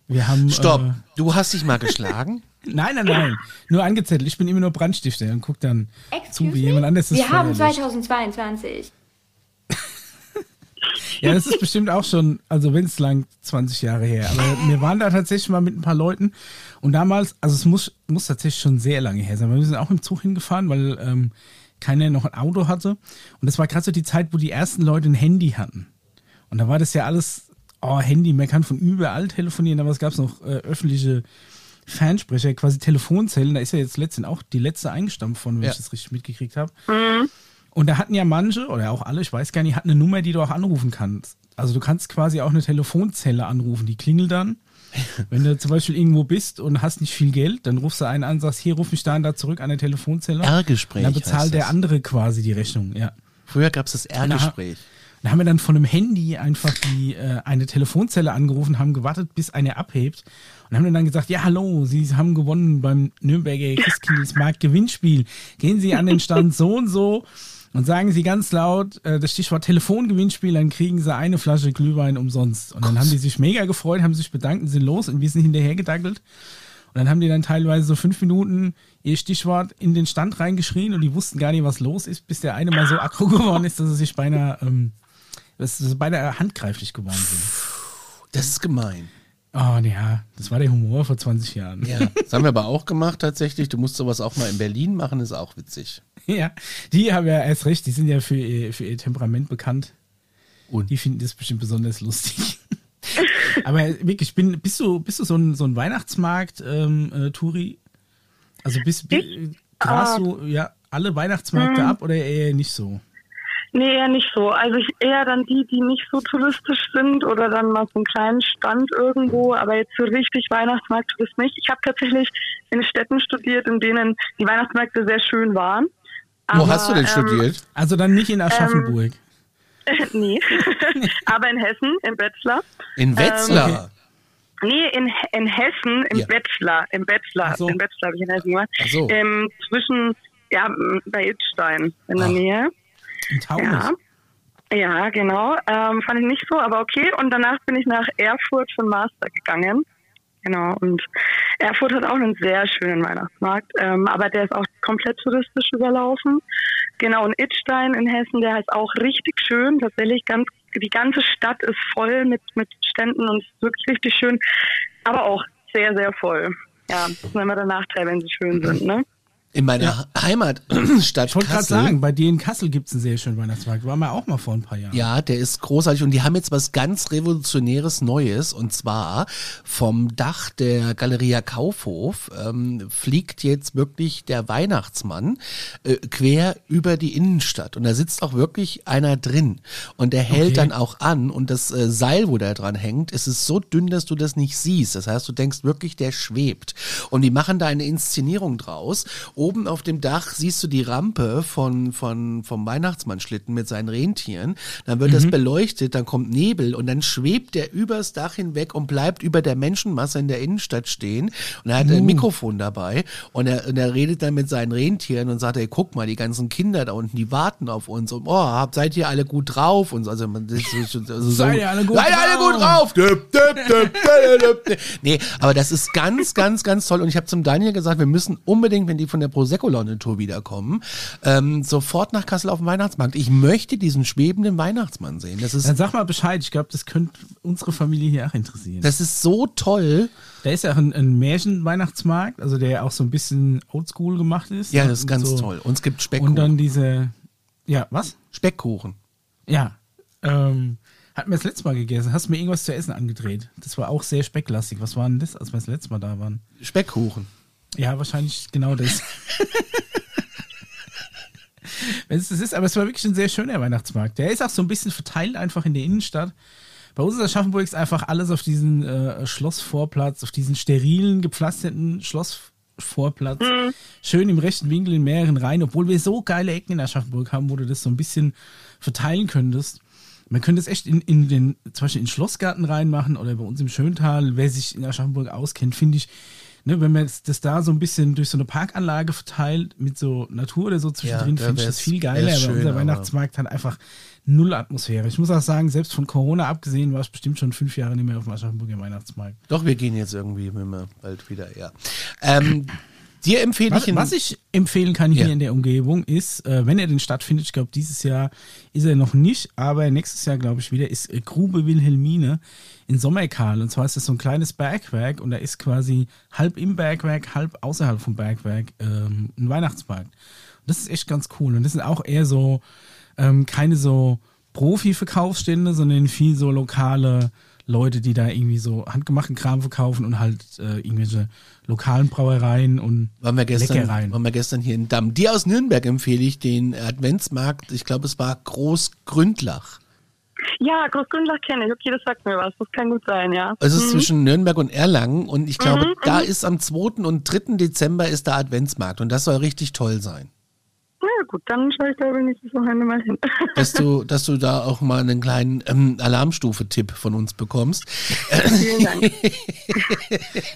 Wir haben. Stopp, Äh, du hast dich mal geschlagen? *laughs* nein, nein, nein. Nur angezettelt. Ich bin immer nur Brandstifter und guck dann zu, wie jemand anderes das Wir haben Feuer löscht. 2022. Ja, das ist bestimmt auch schon, also wenn es lang 20 Jahre her. Aber wir waren da tatsächlich mal mit ein paar Leuten und damals, also es muss, muss tatsächlich schon sehr lange her sein, weil wir sind auch im Zug hingefahren, weil ähm, keiner noch ein Auto hatte. Und das war gerade so die Zeit, wo die ersten Leute ein Handy hatten. Und da war das ja alles, oh, Handy, man kann von überall telefonieren, aber es gab noch äh, öffentliche Fernsprecher, quasi Telefonzellen. Da ist ja jetzt letztendlich auch die letzte eingestampft von, wenn Ja. ich das richtig mitgekriegt habe. Und da hatten ja manche, oder auch alle, ich weiß gar nicht, hatten eine Nummer, die du auch anrufen kannst. Also du kannst quasi auch eine Telefonzelle anrufen, die klingelt dann. *laughs* Wenn du zum Beispiel irgendwo bist und hast nicht viel Geld, dann rufst du einen an sagst, hier, ruf mich da und da zurück an der Telefonzelle. R-Gespräch Dann bezahlt der andere quasi die Rechnung, ja. Früher gab es das R-Gespräch. Da haben wir dann von einem Handy einfach die äh, eine Telefonzelle angerufen, haben gewartet, bis eine abhebt und haben dann gesagt, ja hallo, Sie haben gewonnen beim Nürnberger Christkindlesmarkt Gewinnspiel. Gehen Sie an den Stand so und so Und sagen sie ganz laut äh, das Stichwort Telefongewinnspiel, dann kriegen sie eine Flasche Glühwein umsonst. Und dann haben die sich mega gefreut, haben sich bedankt und sind los und wir sind hinterhergedackelt. Und dann haben die dann teilweise so fünf Minuten ihr Stichwort in den Stand reingeschrien und die wussten gar nicht, was los ist, bis der eine mal so aggro *laughs* geworden ist, dass sie sich beinahe, ähm, dass sie beinahe handgreiflich geworden sind. Das ist gemein. Oh, ja, das war der Humor vor 20 Jahren. Ja, das haben wir aber auch gemacht tatsächlich. Du musst sowas auch mal in Berlin machen, ist auch witzig. Ja, die haben ja erst recht, die sind ja für ihr, für ihr Temperament bekannt. Und? Die finden das bestimmt besonders lustig. *laughs* Aber wirklich, bin, bist du, bist du so ein, so ein Weihnachtsmarkt, ähm, äh, Turi? Also bist, bi- grast du ja alle Weihnachtsmärkte ab oder eher nicht so? Nee, eher nicht so. Also ich eher dann die, die nicht so touristisch sind oder dann mal so einen kleinen Stand irgendwo, aber jetzt so richtig Weihnachtsmarkt-Tourist nicht. Ich habe tatsächlich in Städten studiert, in denen die Weihnachtsmärkte sehr schön waren. Wo Aber, hast du denn ähm, studiert? Also dann nicht in Aschaffenburg. *laughs* nee, *laughs* aber in Hessen, im Wetzlar. In Wetzlar. Nee, in, in Hessen, im Ja. Wetzlar, im Wetzlar, Ach so. im Wetzlar habe ich in Hessen gemacht. Ach so. Ähm, zwischen, ja, bei Itzstein in der Ach. Nähe. In Taunus. Ja. Ja, genau. Ähm, fand ich nicht so, aber okay. Und danach bin ich nach Erfurt von Master gegangen. Genau. Und Erfurt hat auch einen sehr schönen Weihnachtsmarkt, ähm, aber der ist auch komplett touristisch überlaufen. Genau. Und Itzstein in Hessen, der ist auch richtig schön. Tatsächlich ganz, die ganze Stadt ist voll mit, mit Ständen und ist wirklich richtig schön, aber auch sehr, sehr voll. Ja, das ist immer der Nachteil, wenn sie schön sind, ne? In meiner Heimatstadt Ich wollte gerade sagen, bei dir in Kassel gibt es einen sehr schönen Weihnachtsmarkt. Waren wir auch mal vor ein paar Jahren. Ja, der ist großartig und die haben jetzt was ganz Revolutionäres Neues und zwar vom Dach der Galeria Kaufhof ähm, fliegt jetzt wirklich der Weihnachtsmann äh, quer über die Innenstadt und da sitzt auch wirklich einer drin und der hält Okay. dann auch an und das äh, Seil, wo der dran hängt, ist es so dünn, dass du das nicht siehst. Das heißt, du denkst wirklich, der schwebt und die machen da eine Inszenierung draus. Oben auf dem Dach siehst du die Rampe von, von, vom Weihnachtsmannschlitten mit seinen Rentieren. Dann wird das beleuchtet, dann kommt Nebel und dann schwebt der übers Dach hinweg und bleibt über der Menschenmasse in der Innenstadt stehen. Und er hat ein Mikrofon dabei und er, und er redet dann mit seinen Rentieren und sagt, ey, guck mal, die ganzen Kinder da unten, die warten auf uns und oh, habt, seid ihr alle gut drauf? Und so, also, man, das ist so, also so, Seid ihr alle gut seid ihr alle gut drauf? Nee, aber das ist ganz, ganz, ganz toll. Und ich habe zum Daniel gesagt, wir müssen unbedingt, wenn die von der Prosecco-Laune-Tour wiederkommen, ähm, sofort nach Kassel auf den Weihnachtsmarkt. Ich möchte diesen schwebenden Weihnachtsmann sehen. Das ist, Dann sag mal Bescheid. Ich glaube, das könnte unsere Familie hier auch interessieren. das ist so toll. Da ist ja auch ein, ein Märchen-Weihnachtsmarkt, also der auch so ein bisschen oldschool gemacht ist. Ja, das ist ganz so. toll. Und es gibt Und Speckkuchen. dann diese, ja, was? Speckkuchen. Ja. Ähm, hatten wir das letzte Mal gegessen. Hast du mir irgendwas zu essen angedreht? Das war auch sehr specklastig. Was war denn das, als wir das letzte Mal da waren? Speckkuchen. Ja, wahrscheinlich genau das. Wenn es das ist, aber es war wirklich ein sehr schöner Weihnachtsmarkt. Der ist auch so ein bisschen verteilt einfach in der Innenstadt. Bei uns in Aschaffenburg ist einfach alles auf diesen äh, Schlossvorplatz, auf diesen sterilen, gepflasterten Schlossvorplatz. Schön im rechten Winkel in mehreren Reihen, obwohl wir so geile Ecken in Aschaffenburg haben, wo du das so ein bisschen verteilen könntest. Man könnte es echt in, in den, zum Beispiel in den Schlossgarten reinmachen oder bei uns im Schöntal. Wer sich in Aschaffenburg auskennt, finde ich, ne, wenn man das, da so ein bisschen durch so eine Parkanlage verteilt mit so Natur oder so zwischendrin, da finde ich das viel geiler. wär's Aber schön, unser Weihnachtsmarkt hat einfach null Atmosphäre. Ich muss auch sagen, selbst von Corona abgesehen, war es bestimmt schon fünf Jahre nicht mehr auf dem Aschaffenburger Weihnachtsmarkt. Doch, wir gehen jetzt irgendwie wenn wir bald wieder, ja. Ähm, dir empfehle Was, ich was ich empfehlen kann hier Ja. in der Umgebung ist, äh, wenn er denn stattfindet, ich glaube dieses Jahr ist er noch nicht, aber nächstes Jahr glaube ich wieder, ist äh, Grube Wilhelmine in Sommerkarl. Und zwar ist das so ein kleines Bergwerk und da ist quasi halb im Bergwerk, halb außerhalb vom Bergwerk ähm, ein Weihnachtsmarkt. Und das ist echt ganz cool. Und das sind auch eher so ähm, keine so Profi-Verkaufsstände, sondern viel so lokale Leute, die da irgendwie so handgemachten Kram verkaufen und halt äh, irgendwelche lokalen Brauereien und waren wir gestern, Leckereien. waren wir gestern hier in Damm. Dir aus Nürnberg empfehle ich den Adventsmarkt, ich glaube es war Großgründlach. Ja, Großgründlach kenne ich. Okay, das sagt mir was. Das kann gut sein, ja. Es ist zwischen Nürnberg und Erlangen und ich glaube, Mhm, da ist am 2. und 3. Dezember ist der Adventsmarkt und das soll richtig toll sein. Gut, dann schaue ich da wenigstens Wochenende mal hin. *laughs* dass du, dass du da auch mal einen kleinen ähm, Alarmstufe-Tipp von uns bekommst. Vielen Dank. *laughs*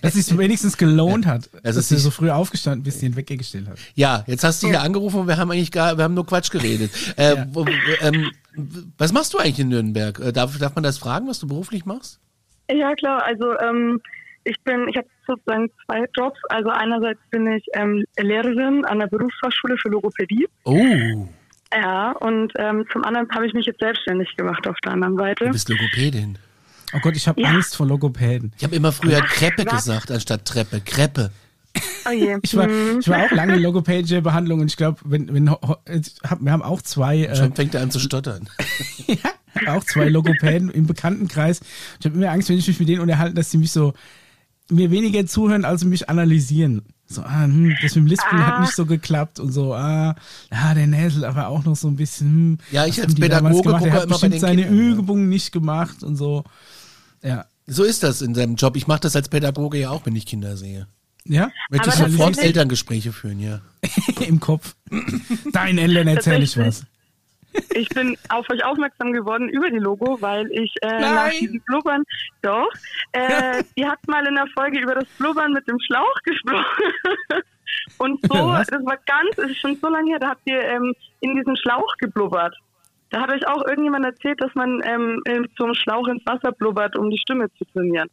Dass es sich wenigstens gelohnt hat, Also dass du so früh aufgestanden bist, den weggestellt hat. Ja, jetzt hast du hier angerufen und wir haben eigentlich gar, wir haben nur Quatsch geredet. Äh, Ja. wo, ähm, was machst du eigentlich in Nürnberg? Äh, Darf, darf man das fragen, was du beruflich machst? Ja, klar. Also ähm, ich bin, ich habe sozusagen zwei Jobs. Also einerseits bin ich ähm, Lehrerin an der Berufsfachschule für Logopädie. Oh, Ja, und ähm, zum anderen habe ich mich jetzt selbstständig gemacht auf der anderen Seite. du bist Logopädin. Oh Gott, ich habe Ja. Angst vor Logopäden. Ich habe immer früher Kreppe was? gesagt anstatt Treppe. Kreppe. Oh je. Ich war, Hm. ich war auch lange in logopädischer Behandlung und ich glaube, wenn, wenn, wir haben auch zwei, äh, Schon fängt er an zu stottern. *laughs* ja, auch zwei Logopäden im Bekanntenkreis. Ich habe immer Angst, wenn ich mich mit denen unterhalte, dass sie mich so mir weniger zuhören, als mich analysieren. So, ah, hm, das mit dem Lispeln Ah. hat nicht so geklappt und so, ah, ja, der Näsel aber auch noch so ein bisschen, hm, Ja, ich als Pädagoge gemacht? gucke Er hat immer bei bestimmt den seine Kindern, ja. Übungen nicht gemacht und so. Ja. So ist das in seinem Job. Ich mache das als Pädagoge ja auch, wenn ich Kinder sehe. Ja? Möchte ich sofort Elterngespräche führen, ja. *laughs* Im Kopf. Deinen Eltern erzähle ich was. Ich bin auf euch aufmerksam geworden über die Logo, weil ich äh, nach diesem Blubbern, doch, äh, *laughs* ihr habt mal in der Folge über das Blubbern mit dem Schlauch gesprochen. *laughs* Und so, Was? das war ganz, das ist schon so lange her, da habt ihr ähm, in diesen Schlauch geblubbert. Da hat euch auch irgendjemand erzählt, dass man ähm, einem Schlauch ins Wasser blubbert, um die Stimme zu trainieren.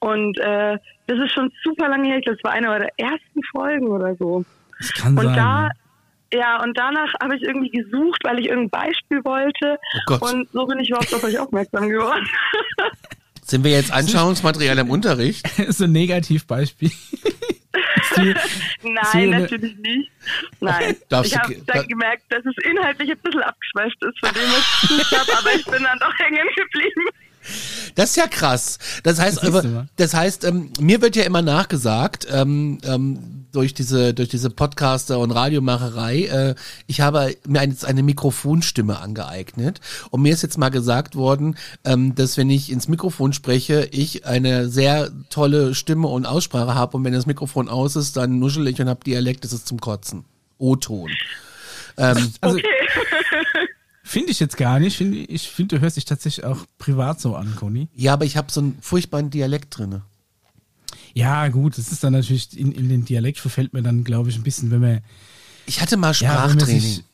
Und äh, das ist schon super lange her, ich glaube, das war eine eurer ersten Folgen oder so. Das kann Und sein. da, ja. und danach habe ich irgendwie gesucht, weil ich irgendein Beispiel wollte. Oh Gott. Und so bin ich überhaupt auf euch aufmerksam geworden. *laughs* Sind wir jetzt Anschauungsmaterial im Unterricht? *laughs* so ein Negativbeispiel. *laughs* Nein, eine- natürlich nicht. Nein. Darfst ich habe dann da- gemerkt, dass es inhaltlich ein bisschen abgeschweift ist von dem, was ich habe, aber ich bin dann doch hängen geblieben. Das ist ja krass. Das heißt, Das das heißt, ähm, mir wird ja immer nachgesagt, ähm, ähm, durch diese, durch diese Podcaster und Radiomacherei, äh, ich habe mir jetzt eine Mikrofonstimme angeeignet. Und mir ist jetzt mal gesagt worden, ähm, dass wenn ich ins Mikrofon spreche, ich eine sehr tolle Stimme und Aussprache habe. Und wenn das Mikrofon aus ist, dann nuschel ich und habe Dialekt, das ist zum Kotzen. O-Ton. Ähm, *laughs* Also, Okay. *laughs* finde ich jetzt gar nicht. Find, ich finde, du hörst dich tatsächlich auch privat so an, Conny. ja, aber ich habe so einen furchtbaren Dialekt drinne. Ja, gut, das ist dann natürlich, in, in den Dialekt verfällt mir dann, glaube ich, ein bisschen, wenn man, Ich hatte mal Ja, Sprachtraining. sich-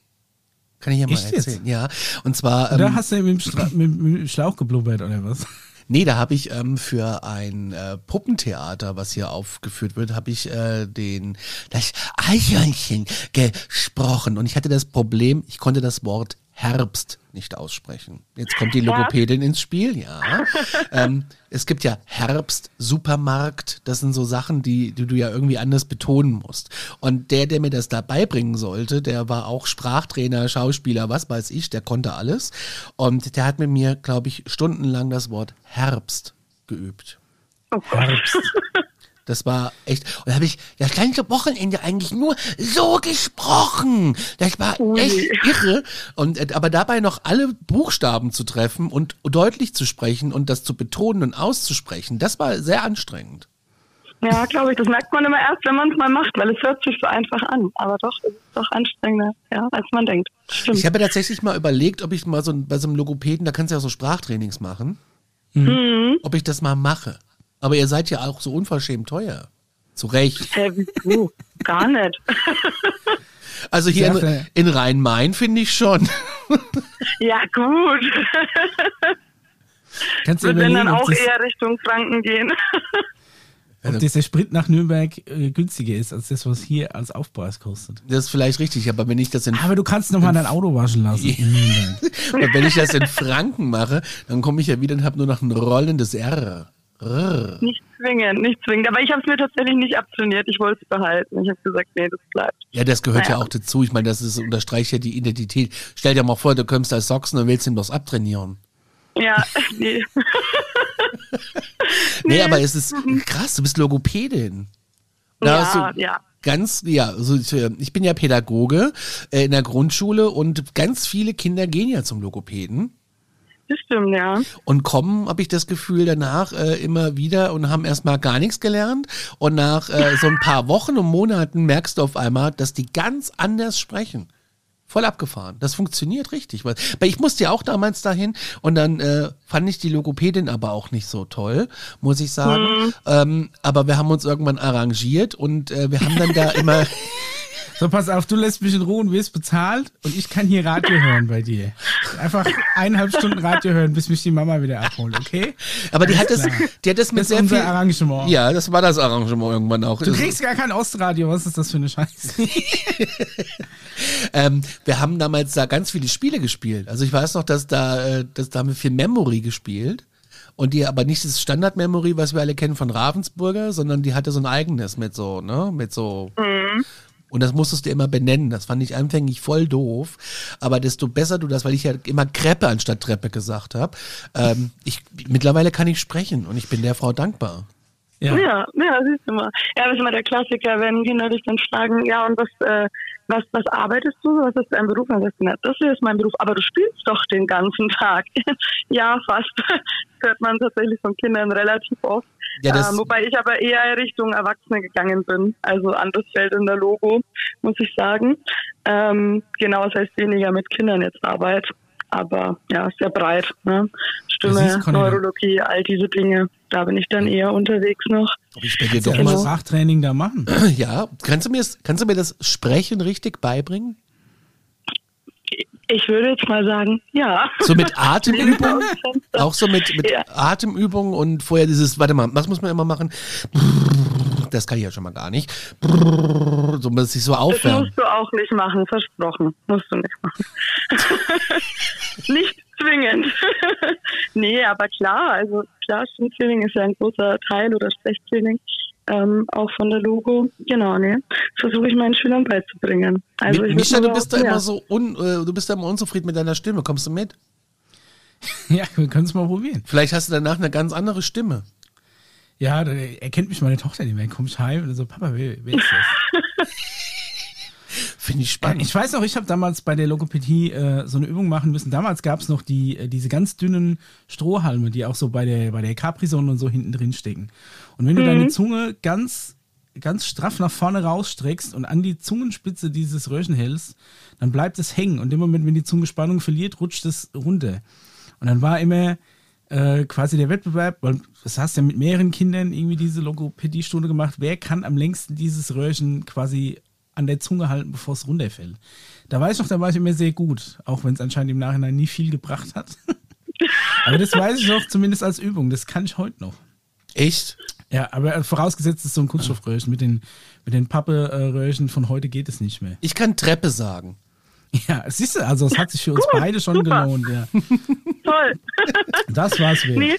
Kann ich ja mal Echt jetzt? erzählen. Ja, und zwar oder ähm, hast du mit dem, *laughs* mit, mit dem Schlauch geblubbert oder was? Nee, da habe ich ähm, für ein äh, Puppentheater, was hier aufgeführt wird, habe ich äh, den das Eichhörnchen gesprochen und ich hatte das Problem, ich konnte das Wort Herbst nicht aussprechen. Jetzt kommt die Logopädin ins Spiel, ja. *laughs* ähm, es gibt ja Herbst, Supermarkt, das sind so Sachen, die, die du ja irgendwie anders betonen musst. Und der, der mir das da beibringen sollte, der war auch Sprachtrainer, Schauspieler, was weiß ich, der konnte alles. Und der hat mit mir, glaube ich, stundenlang das Wort Herbst geübt. Oh Gott. *laughs* Das war echt. Und da habe ich das ganze Wochenende eigentlich nur so gesprochen. Das war Ui. echt irre. Und äh, aber dabei noch alle Buchstaben zu treffen und deutlich zu sprechen und das zu betonen und auszusprechen, das war sehr anstrengend. Ja, glaube ich. Das merkt man immer erst, wenn man es mal macht, weil es hört sich so einfach an. Aber doch, es ist doch anstrengender, ja, als man denkt. Stimmt. Ich habe mir tatsächlich mal überlegt, ob ich mal so bei so einem Logopäden, da kannst du ja so Sprachtrainings machen, Mhm. ob ich das mal mache. Aber ihr seid ja auch so unverschämt teuer. Zu Recht. Hä, wieso? Gar nicht. Also hier in, in Rhein-Main finde ich schon. ja, gut. Kannst du dann auch das, eher Richtung Franken gehen. ob das der Sprit nach Nürnberg äh, günstiger ist, als das, was hier als Aufpreis kostet. Das ist vielleicht richtig, aber wenn ich das in Aber du kannst noch mal dein Auto waschen lassen *laughs* wenn ich das in Franken mache, dann komme ich ja wieder und habe nur noch ein rollendes R. Rrr. Nicht zwingend, nicht zwingend. Aber ich habe es mir tatsächlich nicht abtrainiert. Ich wollte es behalten. Ich habe gesagt, nee, das bleibt. Ja, das gehört ja Naja. auch dazu. Ich meine, das ist, unterstreicht ja die Identität. Stell dir mal vor, du kommst als Sachsen und willst ihm das abtrainieren. Ja, *laughs* nee. Nee, aber es ist krass, du bist Logopädin. Da ja, du ja. Ganz, ja, also ich, ich bin ja Pädagoge äh, in der Grundschule und ganz viele Kinder gehen ja zum Logopäden. Das stimmt, ja. und kommen, habe ich das Gefühl, danach äh, immer wieder und haben erstmal gar nichts gelernt. Und nach äh, so ein paar Wochen und Monaten merkst du auf einmal, dass die ganz anders sprechen. Voll abgefahren. Das funktioniert richtig. Weil ich musste ja auch damals dahin und dann äh, fand ich die Logopädin aber auch nicht so toll, muss ich sagen. Ähm, aber wir haben uns irgendwann arrangiert und äh, wir haben dann da immer. *laughs* So, pass auf, du lässt mich in Ruhe und wirst bezahlt und ich kann hier Radio hören bei dir. Einfach eineinhalb Stunden Radio hören, bis mich die Mama wieder abholt, okay? Aber die hat das, die hat das mit Das sehr unser viel. Arrangement. Ja, das war das Arrangement irgendwann auch. Du kriegst gar kein Ostradio, was ist das für eine Scheiße? *laughs* Ähm, wir haben damals da ganz viele Spiele gespielt. Also ich weiß noch, dass da, äh, dass da haben wir viel Memory gespielt. Und die aber nicht das Standard-Memory, was wir alle kennen von Ravensburger, sondern die hatte so ein eigenes mit so, ne, mit so. Und das musstest du immer benennen. Das fand ich anfänglich voll doof. Aber desto besser du das, weil ich ja immer Kreppe anstatt Treppe gesagt habe. Ähm, ich, mittlerweile kann ich sprechen und ich bin der Frau dankbar. Ja. Ja, ja, siehst du mal. Ja, das ist immer der Klassiker, wenn Kinder dich dann fragen, ja, und was, äh, was, was arbeitest du? Was ist dein Beruf? Dann sagst du, na, das ist mein Beruf, aber du spielst doch den ganzen Tag. *laughs* ja, fast. *laughs* Das hört man tatsächlich von Kindern relativ oft. Ja, das- ähm, wobei ich aber eher Richtung Erwachsene gegangen bin. Also anderes Feld in der Logo, muss ich sagen. Ähm, genau, das heißt weniger mit Kindern jetzt Arbeit. Aber ja, sehr breit. Ne? Stimme, Conny. Neurologie, all diese Dinge. Da bin ich dann eher unterwegs noch. Ich bei dir Doch doch mal mal. Sprachtraining da machen. Ja, kannst du mir das, kannst du mir das Sprechen richtig beibringen? Ich würde jetzt mal sagen, ja. So mit *laughs* Atemübungen? Auch so mit, mit Ja. Atemübungen und vorher dieses, warte mal, was muss man immer machen? Das kann ich ja schon mal gar nicht. So muss sich so Das aufwärmen. musst du auch nicht machen, versprochen. Musst du nicht machen. *laughs* nicht zwingend. *laughs* nee, aber klar, also klar, Stimmtraining ist ja ein großer Teil oder Sprechtraining. Ähm, auch von der Logo. Genau, nee. Versuche ich meinen Schülern beizubringen. Also ich Mischa, würd du bist da immer ja. so un, äh, du bist da immer unzufrieden mit deiner Stimme. Kommst du mit? *laughs* Ja, wir können es mal probieren. Vielleicht hast du danach eine ganz andere Stimme. Ja, da erkennt mich meine Tochter nicht mehr. Komm ich heim und so, Papa, wer, wer ist das? *laughs* Finde ich spannend. Ich weiß noch, ich habe damals bei der Logopädie äh, so eine Übung machen müssen. Damals gab es noch die, äh, diese ganz dünnen Strohhalme, die auch so bei der, bei der Capri-Sonne und so hinten drin stecken. Und wenn du deine Zunge ganz, ganz straff nach vorne rausstreckst und an die Zungenspitze dieses Röhrchen hältst, dann bleibt es hängen. Und im Moment, wenn die Zunge Spannung verliert, rutscht es runter. Und dann war immer äh, quasi der Wettbewerb, weil das hast du ja mit mehreren Kindern irgendwie diese Logopädie-Stunde gemacht, wer kann am längsten dieses Röhrchen quasi an der Zunge halten, bevor es runterfällt. Da weiß ich noch, da war ich immer sehr gut, auch wenn es anscheinend im Nachhinein nie viel gebracht hat. *laughs* aber das weiß ich noch zumindest als Übung, das kann ich heute noch. Echt? Ja, aber vorausgesetzt es ist so ein Kunststoffröhrchen. Mit den, mit den Pappe-Röhrchen von heute geht es nicht mehr. Ich kann Treppe sagen. *laughs* Ja, siehst du, also es hat sich für uns Gut, beide schon super. gelohnt. Ja. *laughs* Toll. Das war's wert. Nee,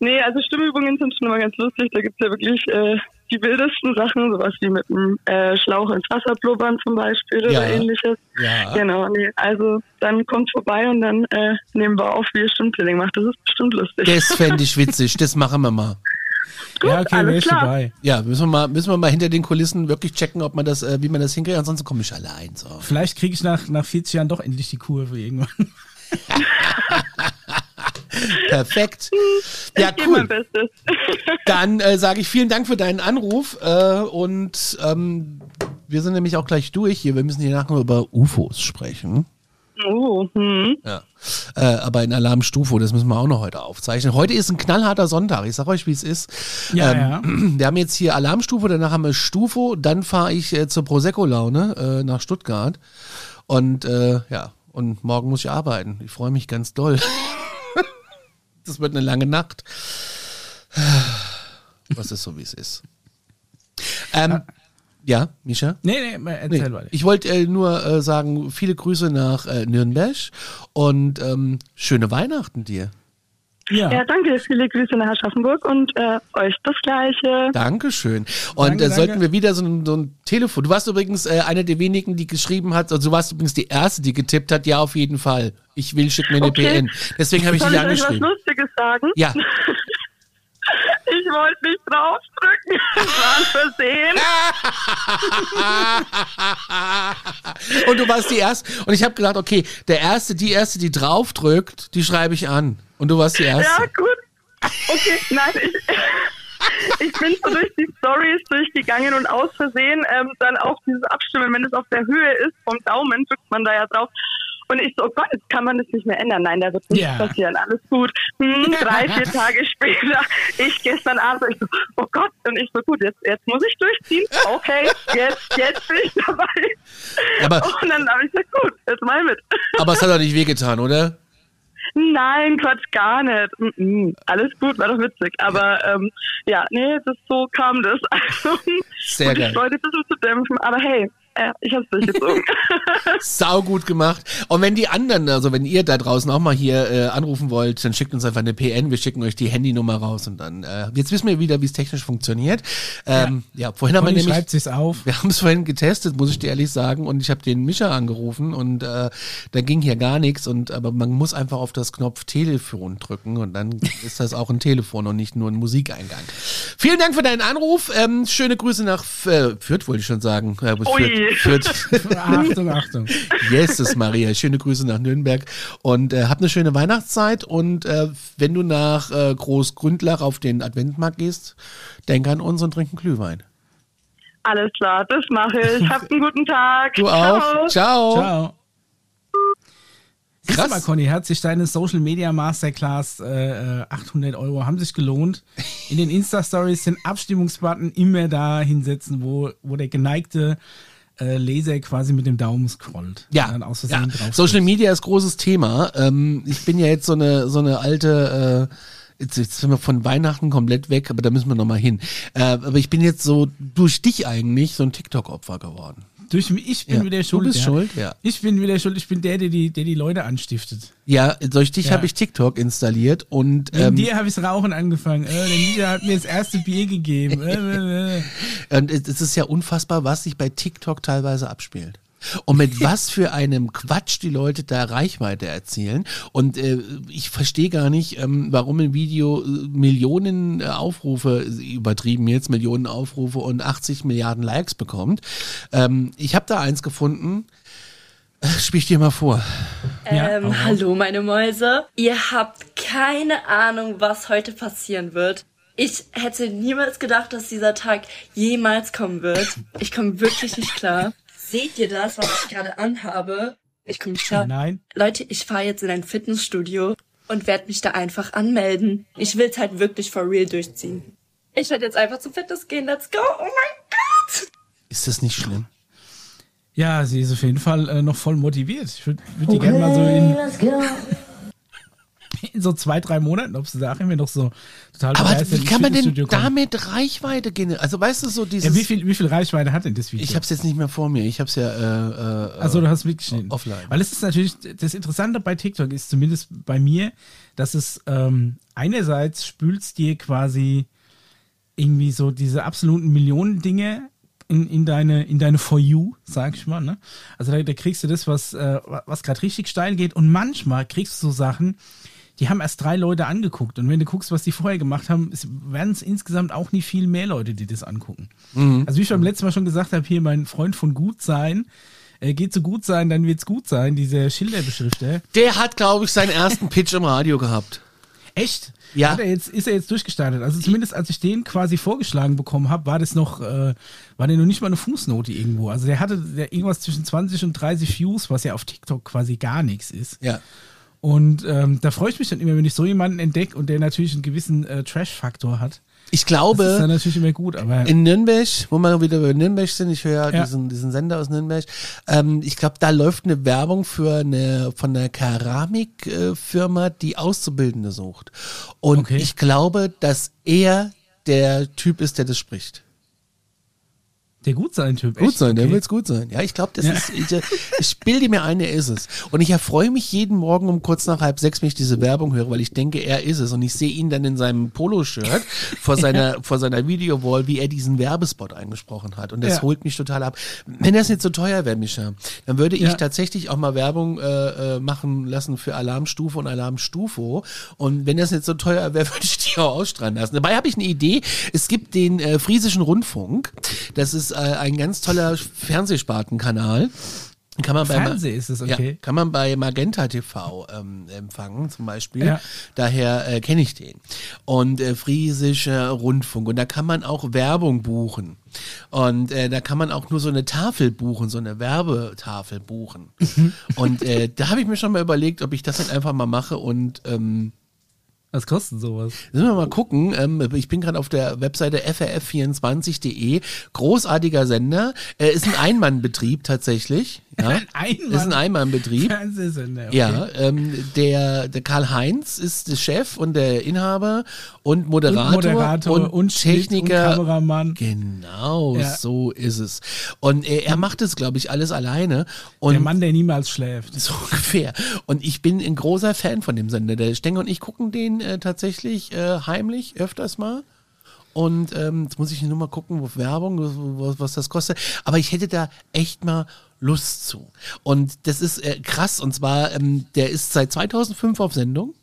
nee, also Stimmübungen sind schon immer ganz lustig. Da gibt's ja wirklich äh, die wildesten Sachen, sowas wie mit einem äh, Schlauch ins Wasser blubbern zum Beispiel Ja. oder ähnliches. Ja. Genau, nee. Also dann kommt vorbei und dann äh, nehmen wir auf, wie ihr Stimmtraining macht. Das ist bestimmt lustig. Das fände ich witzig. Das machen wir mal. *laughs* Gut, ja, okay, alles wäre ich klar. dabei. Ja, müssen wir mal, müssen wir mal hinter den Kulissen wirklich checken, ob man das, äh, wie man das hinkriegt. Ansonsten komme ich allein. So. Vielleicht kriege ich nach, nach 40 Jahren doch endlich die Kurve irgendwann. *laughs* Perfekt. Ja, *laughs* Ich gebe mein cool. Bestes. *laughs* Dann äh, sage ich vielen Dank für deinen Anruf äh, und ähm, wir sind nämlich auch gleich durch hier. Wir müssen hier nachher über UFOs sprechen. oh, hm. Ja. Äh, aber in Alarmstufe, das müssen wir auch noch heute aufzeichnen. Heute ist ein knallharter Sonntag. Ich sag euch, wie es ist. Ja, ähm, ja. *clears throat* Wir haben jetzt hier Alarmstufe, danach haben wir Stufo, dann fahre ich äh, zur Prosecco-Laune äh, nach Stuttgart. Und äh, ja, und morgen muss ich arbeiten. Ich freue mich ganz doll. *laughs* das wird eine lange Nacht. *sighs* Was ist so, wie es ist. Ähm, ja, Misha? Nee, nee, mal erzähl Nee, weiter. ich wollte äh, nur äh, sagen, viele Grüße nach äh, Nürnberg und ähm, schöne Weihnachten dir. ja. Ja, danke. Viele Grüße nach Aschaffenburg und äh, euch das Gleiche. Dankeschön. Und Danke, äh, sollten danke. wir wieder so ein, so ein Telefon. Du warst übrigens äh, eine der wenigen, die geschrieben hat, also du warst übrigens die erste, die getippt hat, ja, auf jeden Fall. Ich will, schick mir eine Okay. PN. Deswegen habe ich Soll dich ich euch was angeschrieben. Lustiges sagen? Ja. *laughs* Ich wollte nicht draufdrücken. *laughs* Das war ein Versehen. *laughs* und du warst die erste. Und ich habe gedacht, okay, der erste, die erste, die draufdrückt, die schreibe ich an. Und du warst die erste. Ja, gut. Okay, nein, ich, ich bin so durch die Stories durchgegangen und aus Versehen ähm, dann auf dieses Abstimmen, wenn es auf der Höhe ist vom Daumen, drückt man da ja drauf. Und ich so, oh Gott, jetzt kann man das nicht mehr ändern. Nein, da wird nichts Ja. passieren. Alles gut. Hm, drei, *laughs* vier Tage später, ich gestern Abend, ich so, oh Gott, und ich so, gut, jetzt, jetzt muss ich durchziehen. Okay, jetzt, jetzt bin ich dabei. Aber, Und dann habe ich gesagt, gut, jetzt mal mit. aber es hat doch nicht wehgetan, oder? Nein, Quatsch, gar nicht. Mm -mm. Alles gut, war doch witzig. Aber ähm, ja, nee, das so kam das. Also, *laughs* Sehr und geil. ich wollte bisschen zu dämpfen, aber hey, äh, ich hab's durchgezogen. *laughs* *laughs* Sau gut gemacht. Und wenn die anderen, also wenn ihr da draußen auch mal hier äh, anrufen wollt, dann schickt uns einfach eine PN, wir schicken euch die Handynummer raus und dann, äh, jetzt wissen wir wieder, wie es technisch funktioniert. Ähm, ja. vorhin haben wir nämlich, schreibt sich's auf. *laughs* wir haben es vorhin getestet, muss ich dir ehrlich sagen, und ich habe den Mischer angerufen und äh, da ging hier gar nichts und aber man muss einfach auf das Knopf Telefon drücken und dann ist das auch ein Telefon und nicht nur ein Musikeingang. Vielen Dank für deinen Anruf. Ähm, schöne Grüße nach äh, Fürth, wollte ich schon sagen. Äh, Ui. Fürth, Fürth. *laughs* Achtung, Achtung. Jesus Maria, schöne Grüße nach Nürnberg und äh, hab eine schöne Weihnachtszeit und äh, wenn du nach äh, Großgründlach auf den Adventmarkt gehst, denk an uns und trink einen Glühwein. Alles klar, das mache ich. Habt einen guten Tag. Du auch. Ciao. Ciao. Siehst Krass. mal, Conny, hat sich deine Social Media Masterclass äh, äh, 800 Euro haben sich gelohnt. In den Insta-Stories den Abstimmungsbutton immer da hinsetzen, wo, wo der geneigte äh, Leser quasi mit dem Daumen scrollt. Ja, ja. Social. Media ist großes Thema. Ähm, ich bin ja jetzt so eine so eine alte äh, Jetzt, jetzt sind wir von Weihnachten komplett weg, aber da müssen wir nochmal hin. Äh, aber ich bin jetzt so durch dich eigentlich so ein TikTok-Opfer geworden. Durch mich, ich bin Ja, wieder du schuld. bist ja. schuld, ja. Ich bin wieder schuld. Ich bin der, der die, der die Leute anstiftet. Ja, durch dich Ja. habe ich TikTok installiert und Wegen ähm, dir habe ich Rauchen angefangen. Äh, der Ninja hat mir das erste Bier gegeben. Äh, äh, äh. *laughs* Und es ist ja unfassbar, was sich bei TikTok teilweise abspielt. Und mit *laughs* was für einem Quatsch die Leute da Reichweite erzielen. Und äh, ich verstehe gar nicht, ähm, warum ein Video äh, Millionen äh, Aufrufe, übertrieben jetzt, Millionen Aufrufe und 80 Milliarden Likes bekommt. Ähm, ich habe da eins gefunden. Äh, Spiel ich dir mal vor. Ja, Ähm, raus. hallo meine Mäuse. Ihr habt keine Ahnung, was heute passieren wird. Ich hätte niemals gedacht, dass dieser Tag jemals kommen wird. Ich komme wirklich nicht klar. Seht ihr das, was ich gerade anhabe? Ich komme nicht klar. Nein. Leute, ich fahre jetzt in ein Fitnessstudio und werde mich da einfach anmelden. Ich will's halt wirklich for real durchziehen. Ich werde jetzt einfach zum Fitness gehen. Let's go. Oh mein Gott. Ist das nicht schlimm? Ja, sie ist auf jeden Fall äh, noch voll motiviert. Ich würde würd die Okay, gerne mal so in, let's go. In *laughs* so zwei, drei Monaten, ob sie da immer noch so total Aber begeistert wie kann man denn damit Reichweite generieren? Also weißt du so dieses... Ja, wie viel, wie viel Reichweite hat denn das Video? ich habe es jetzt nicht mehr vor mir. Ich habe es ja äh, äh, Also du hast mitgeschnitten. offline. Weil es ist natürlich, das Interessante bei TikTok ist zumindest bei mir, dass es ähm, einerseits spülst dir quasi irgendwie so diese absoluten Millionen Dinge in, in deine in deine For You, sag ich mal. Ne? Also da, da kriegst du das, was äh, was gerade richtig steil geht und manchmal kriegst du so Sachen, die haben erst drei Leute angeguckt und wenn du guckst, was die vorher gemacht haben, werden es insgesamt auch nicht viel mehr Leute, die das angucken. Also wie ich beim letzten Mal schon gesagt habe, hier mein Freund von Gutsein, äh, geht zu gut sein, dann wird's gut sein, dieser Schilderbeschrifter. Der hat, glaube ich, seinen ersten Pitch im Radio gehabt. Echt? Ja. Hat er jetzt, ist er jetzt durchgestartet? Also zumindest als ich den quasi vorgeschlagen bekommen habe, war das noch, äh, war der noch nicht mal eine Fußnote irgendwo. Also der hatte der irgendwas zwischen 20 und 30 Views, was ja auf TikTok quasi gar nichts ist. Ja. Und ähm, da freue ich mich dann immer, wenn ich so jemanden entdecke und der natürlich einen gewissen äh, Trash-Faktor hat. Ich Das ist glaube, dann natürlich immer gut, aber in Nürnberg, wo wir wieder bei Nürnberg sind, ich höre Ja. diesen, diesen Sender aus Nürnberg, ähm, ich glaube, da läuft eine Werbung für eine von einer Keramikfirma, die Auszubildende sucht. Und Okay. ich glaube, dass er der Typ ist, der das spricht. Der gut sein Typ. Gut echt? sein, der Okay. will's gut sein. Ja, ich glaube, das Ja. ist, ich, ich bilde mir ein, er ist es. Und ich erfreue mich jeden Morgen um kurz nach halb sechs, wenn ich diese Werbung höre, weil ich denke, er ist es. Und ich sehe ihn dann in seinem Poloshirt vor *laughs* seiner, vor seiner Videowall, wie er diesen Werbespot eingesprochen hat. Und das Ja. holt mich total ab. Wenn das nicht so teuer wäre, Micha, dann würde ich Ja. tatsächlich auch mal Werbung äh, äh, machen lassen für Alarmstufe und Alarmstufo. Und wenn das nicht so teuer wäre, *laughs* würde ich die auch ausstrahlen lassen. Dabei habe ich eine Idee. Es gibt den äh, Friesischen Rundfunk. Das ist äh, ein ganz toller Fernsehspartenkanal. Kann man bei Fernsehen ist es, okay. Ja, kann man bei Magenta TV ähm, empfangen, zum Beispiel. Ja. Daher äh, kenne ich den. Und äh, Friesischer Rundfunk. Und da kann man auch Werbung buchen. Und äh, da kann man auch nur so eine Tafel buchen, so eine Werbetafel buchen. und äh, da habe ich mir schon mal überlegt, ob ich das dann einfach mal mache und ähm, Was kostet sowas? Müssen wir mal gucken. Ähm, ich bin gerade auf der Webseite frf24.de. Großartiger Sender. Äh, ist ein Einmannbetrieb tatsächlich. *laughs* Ja. Ein Einmann- Ist ein Einmannbetrieb. Fernsehsender. Okay. Ja, ähm, der, der Karl-Heinz ist der Chef und der Inhaber und Moderator Und Moderator und, Schnitt Techniker. und Kameramann. Genau, Ja. so ist es. Und äh, er macht es, glaube ich, alles alleine. Und Der Mann, der niemals schläft. *laughs* so ungefähr. Und ich bin ein großer Fan von dem Sender. Der Stenger und ich gucken den äh, tatsächlich äh, heimlich öfters mal. Und ähm, jetzt muss ich nur mal gucken, wo Werbung, was, was das kostet. Aber ich hätte da echt mal Lust zu. Und das ist äh, krass. Und zwar, ähm, der ist seit 2005 auf Sendung.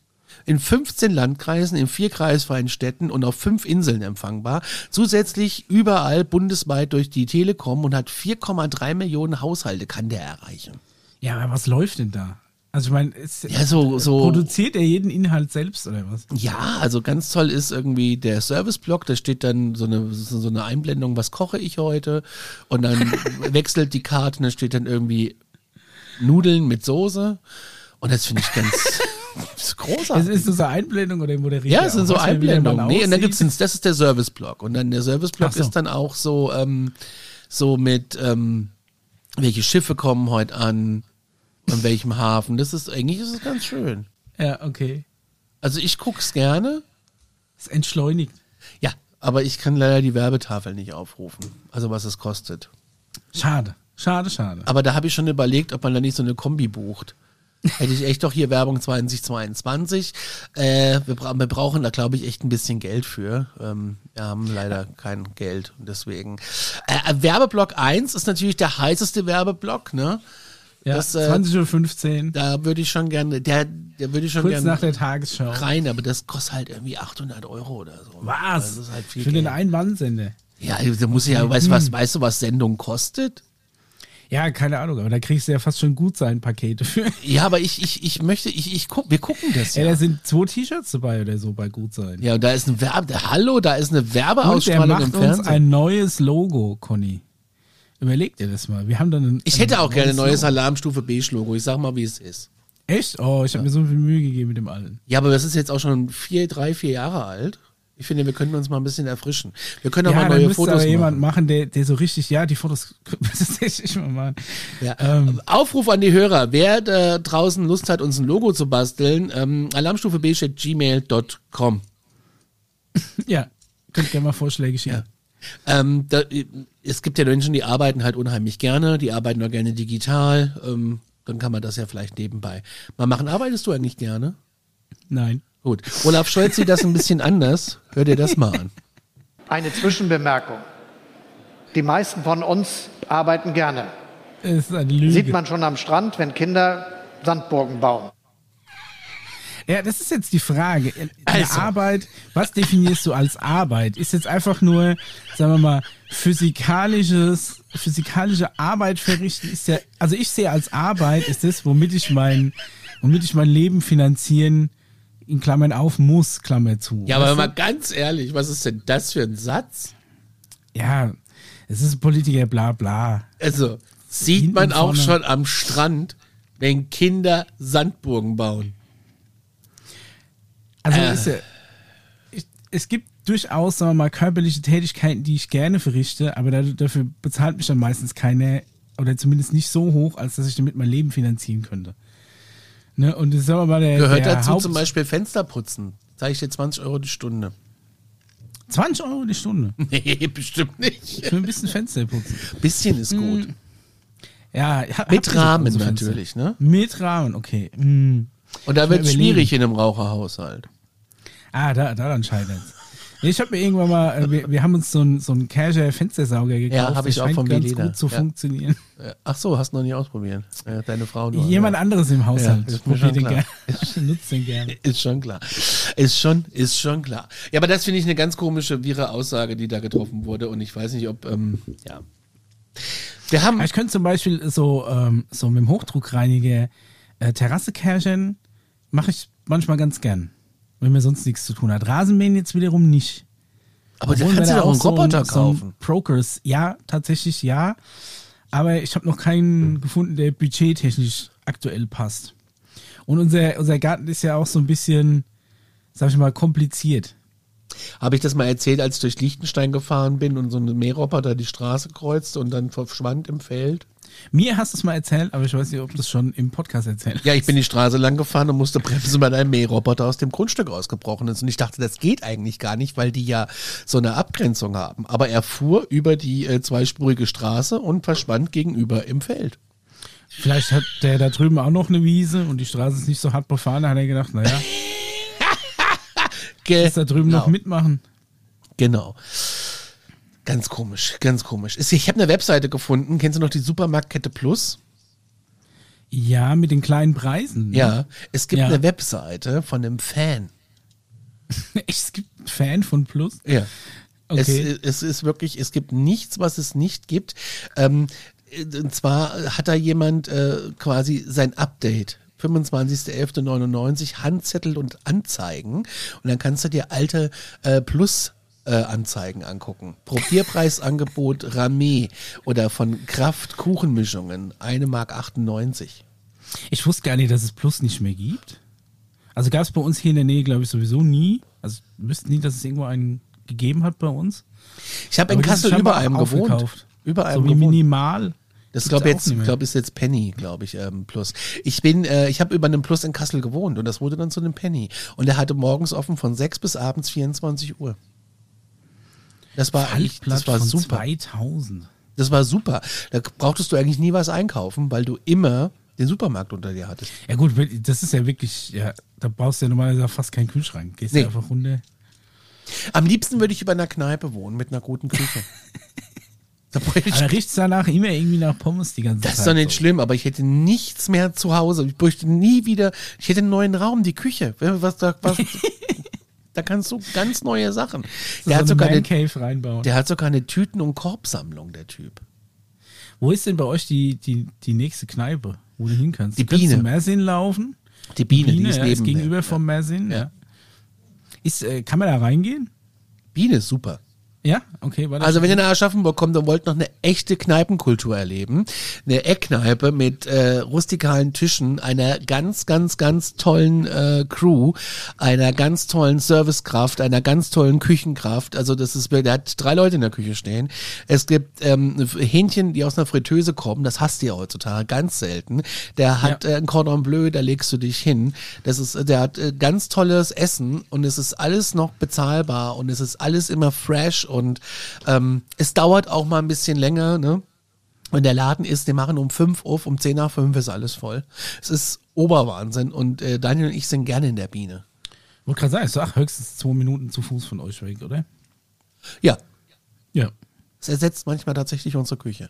In 15 Landkreisen, in vier kreisfreien Städten und auf fünf Inseln empfangbar. Zusätzlich überall bundesweit durch die Telekom und hat 4,3 Millionen Haushalte kann der erreichen. Ja, aber was läuft denn da? Also ich meine, Ja, so, so. produziert er jeden Inhalt selbst oder was? Ja, also ganz toll ist irgendwie der Serviceblock, da steht dann so eine, so eine Einblendung, was koche ich heute? Und dann *laughs* wechselt die Karte und da steht dann irgendwie Nudeln mit Soße. Und das finde ich ganz *laughs* das ist großartig. Ist, ist das eine Einblendung oder moderiert ja, es sind so Einblendungen. Nee, und dann gibt's den, das ist der Serviceblock. Und dann der Serviceblock Ach so. ist dann auch so, ähm, so mit, ähm, welche Schiffe kommen heute an, an welchem Hafen. Das ist, eigentlich ist es ganz schön. Ja, okay. Also ich guck's gerne. Es entschleunigt. Ja, aber ich kann leider die Werbetafel nicht aufrufen. Also was es kostet. Schade. Schade, schade. Aber da habe ich schon überlegt, ob man da nicht so eine Kombi bucht. Hätte ich echt doch hier Werbung 2022. Äh, wir, bra wir brauchen da, glaube ich, echt ein bisschen Geld für. Ähm, wir haben leider kein Geld und deswegen. Äh, Werbeblock 1 ist natürlich der heißeste Werbeblock, ne? Ja, das, äh, 20.15 Uhr, Da würde ich schon gerne, der, der würde ich schon kurz gerne nach der Tagesschau. rein, aber das kostet halt irgendwie 800 Euro oder so. Was? Das ist halt viel Für den Geld. Ein-Mann-Sender. Ja, da muss ich ja, weißt du was, weißt du, was Sendung kostet? Ja, keine Ahnung, aber da kriegst du ja fast schon gut sein Pakete für. Ja, aber ich, ich, ich möchte, ich, ich guck, wir gucken das Ja, ja. da sind zwei T-Shirts dabei oder so bei gut sein. Ja, und da ist ein Werbe, hallo, da ist eine Und der Werbeausstrahlung macht im uns Fernsehen. ein neues Logo, Conny. Überleg dir das mal. Wir haben dann ein, ich hätte auch gerne ein neues. Alarmstufe Beige-Logo. Ich sag mal, wie es ist. Echt? Oh, ich habe mir so viel Mühe gegeben mit dem allen. Ja, aber das ist jetzt auch schon vier, drei, vier Jahre alt. Ich finde, wir können uns mal ein bisschen erfrischen. Wir können auch ja, mal neue Fotos aber jemand machen. machen, der, der so richtig, ja, die Fotos müsste ich mal machen. Ja. Ähm, Aufruf an die Hörer. Wer da draußen Lust hat, uns ein Logo zu basteln, ähm, alarmstufebeige.gmail.com. *laughs* ja, könnt gerne mal Vorschläge schicken. Ähm, da, es gibt ja Menschen, die arbeiten halt unheimlich gerne, die arbeiten auch gerne digital. Ähm, dann kann man das ja vielleicht nebenbei mal machen. Arbeitest du eigentlich gerne? Nein. Gut. Olaf Scholz sieht das ein bisschen anders. Hör dir das mal an. Eine Zwischenbemerkung. Die meisten von uns arbeiten gerne. Es ist eine Lüge. Sieht man schon am Strand, wenn Kinder Sandburgen bauen. Ja, das ist jetzt die Frage. Eine Also. Arbeit, was definierst du als Arbeit? Ist jetzt einfach nur, sagen wir mal, physikalisches, physikalische Arbeit verrichten ist ja, also ich sehe als Arbeit ist das, womit ich mein, womit ich mein Leben finanzieren, in Klammern auf, muss, Klammer zu. Ja, aber Weißt mal ganz ehrlich, was ist denn das für ein Satz? ja, es ist Politiker, bla, bla. Also, sieht Hinten man auch vorne. schon am Strand, wenn Kinder Sandburgen bauen. Also Äh. ist ja, ich, es gibt durchaus, sagen wir mal, körperliche Tätigkeiten, die ich gerne verrichte, aber da- dafür bezahlt mich dann meistens keine, oder zumindest nicht so hoch, als dass ich damit mein Leben finanzieren könnte. Ne? Und das sagen wir mal, der, Gehört der dazu Haupt zum Beispiel Fenster putzen. Zeige ich dir 20 Euro die Stunde. 20 Euro die Stunde *laughs* Nee, bestimmt nicht. für ein bisschen Fenster putzen. Bisschen ist gut. Ja, ha- habt Mit so Rahmen Fenster? natürlich, ne? Mit Rahmen, okay. Hm. Und da Ich wird es schwierig in einem Raucherhaushalt. Ah, da, daran scheitert's. Ich habe mir irgendwann mal, äh, wir, wir haben uns so einen so einen Casual Fenstersauger gekauft. hab ich der auch von ganz Beleda. gut zu Ja. funktionieren. Ach so, hast du noch nie ausprobiert. Ja, deine Frau nur. Jemand ja. anderes im Haushalt Ja, probiert den gerne. *laughs* Nutzt den gerne. Ist schon klar. Ist schon, ist schon klar. Ja, aber das finde ich eine ganz komische, wirre Aussage, die da getroffen wurde. Und ich weiß nicht, ob, ähm, ja. Wir haben, ich könnte zum Beispiel so, ähm, so mit dem Hochdruckreiniger äh, Terrasse kärchern, mache ich manchmal ganz gern. Wenn mir sonst nichts zu tun hat. Rasenmähen jetzt wiederum nicht. aber da Obwohl kannst wir du da doch einen so Roboter so kaufen. Brokers, ja, tatsächlich ja. Aber ich habe noch keinen gefunden, der budgettechnisch aktuell passt. Und unser, unser Garten ist ja auch so ein bisschen, sag ich mal, kompliziert. Habe ich das mal erzählt, als ich durch Liechtenstein gefahren bin und so ein Mähroboter die Straße kreuzte und dann verschwand im Feld? Mir hast du es mal erzählt, aber ich weiß nicht, ob du es schon im Podcast erzählt Ja, ich bin die Straße lang gefahren und musste bremsen, weil ein Mähroboter aus dem Grundstück ausgebrochen ist. Und ich dachte, das geht eigentlich gar nicht, weil die ja so eine Abgrenzung haben. Aber er fuhr über die äh, zweispurige Straße und verschwand gegenüber im Feld. Vielleicht hat der da drüben auch noch eine Wiese und die Straße ist nicht so hart befahren. Da hat er gedacht, naja, ist *laughs* da drüben noch Genau. mitmachen. Genau. Ganz komisch, ganz komisch. Ich habe eine Webseite gefunden. Kennst du noch die Supermarktkette Plus? Ja, mit den kleinen Preisen. ne? Ja. Es gibt Ja. eine Webseite von einem Fan. *laughs* Es gibt einen Fan von Plus. Ja. Okay. Es, es ist wirklich, es gibt nichts, was es nicht gibt. Ähm, und zwar hat da jemand äh, quasi sein Update. 25.11.99 Handzettel und Anzeigen. Und dann kannst du dir alte äh, Plus äh, Anzeigen angucken. Probierpreisangebot *laughs* Ramee oder von Kraft Kuchenmischungen, 1 Mark 98. Ich wusste gar nicht, dass es Plus nicht mehr gibt. Also gab es bei uns hier in der Nähe, glaube ich, sowieso nie. Also wüssten nie, dass es irgendwo einen gegeben hat bei uns. Ich habe in Kassel scheinbar über einem gewohnt. aufgekauft. Über einem So wie gewohnt. minimal. Das glaube jetzt, glaube ist jetzt Penny, glaube ich, ähm, Plus. Ich bin, äh, ich habe über einem Plus in Kassel gewohnt und das wurde dann zu einem Penny. Und er hatte morgens offen von 6 bis abends 24 Uhr. Das war eigentlich, das war super. 2000. Das war super. Da brauchtest du eigentlich nie was einkaufen, weil du immer den Supermarkt unter dir hattest. Ja gut, das ist ja wirklich, ja, da brauchst du ja normalerweise fast keinen Kühlschrank. Gehst Nee. ja einfach runter. Am liebsten würde ich über einer Kneipe wohnen mit einer guten Küche. *laughs* da Aber riecht es danach immer irgendwie nach Pommes die ganze Das Zeit. ist doch nicht so. schlimm, aber ich hätte nichts mehr zu Hause. Ich bräuchte nie wieder, ich hätte einen neuen Raum, die Küche. Was was, *laughs* da kannst du ganz neue Sachen. Der, so hat sogar eine der hat sogar eine Tüten- und Korbsammlung, der Typ. Wo ist denn bei euch die, die, die nächste Kneipe, wo du hin kannst? Die du Biene. zum Mersin laufen. Die Biene, die ist ja, neben ist gegenüber mir. vom Mersin. Ja. Ja. Ist, äh, kann man da reingehen? Biene ist super. Ja, okay. War das Also wenn ihr nach Aschaffenburg kommt und wollt noch eine echte Kneipenkultur erleben, eine Eckkneipe mit äh, rustikalen Tischen, einer ganz, ganz, ganz tollen äh, Crew, einer ganz tollen Servicekraft, einer ganz tollen Küchenkraft. Also das ist, der hat drei Leute in der Küche stehen. Es gibt ähm, Hähnchen, die aus einer Fritteuse kommen. Das hast du ja heutzutage ganz selten. Der hat äh, ein Cordon Bleu, da legst du dich hin. Das ist, der hat äh, ganz tolles Essen und es ist alles noch bezahlbar und es ist alles immer fresh und ähm, es dauert auch mal ein bisschen länger, ne? Und der Laden ist, die machen um 5 auf, um 10 nach 5 ist alles voll. Es ist Oberwahnsinn und äh, Daniel und ich sind gerne in der Biene. Wollte gerade sagen, ist doch höchstens zwei Minuten zu Fuß von euch weg, oder? Ja, Ja. es ersetzt manchmal tatsächlich unsere Küche.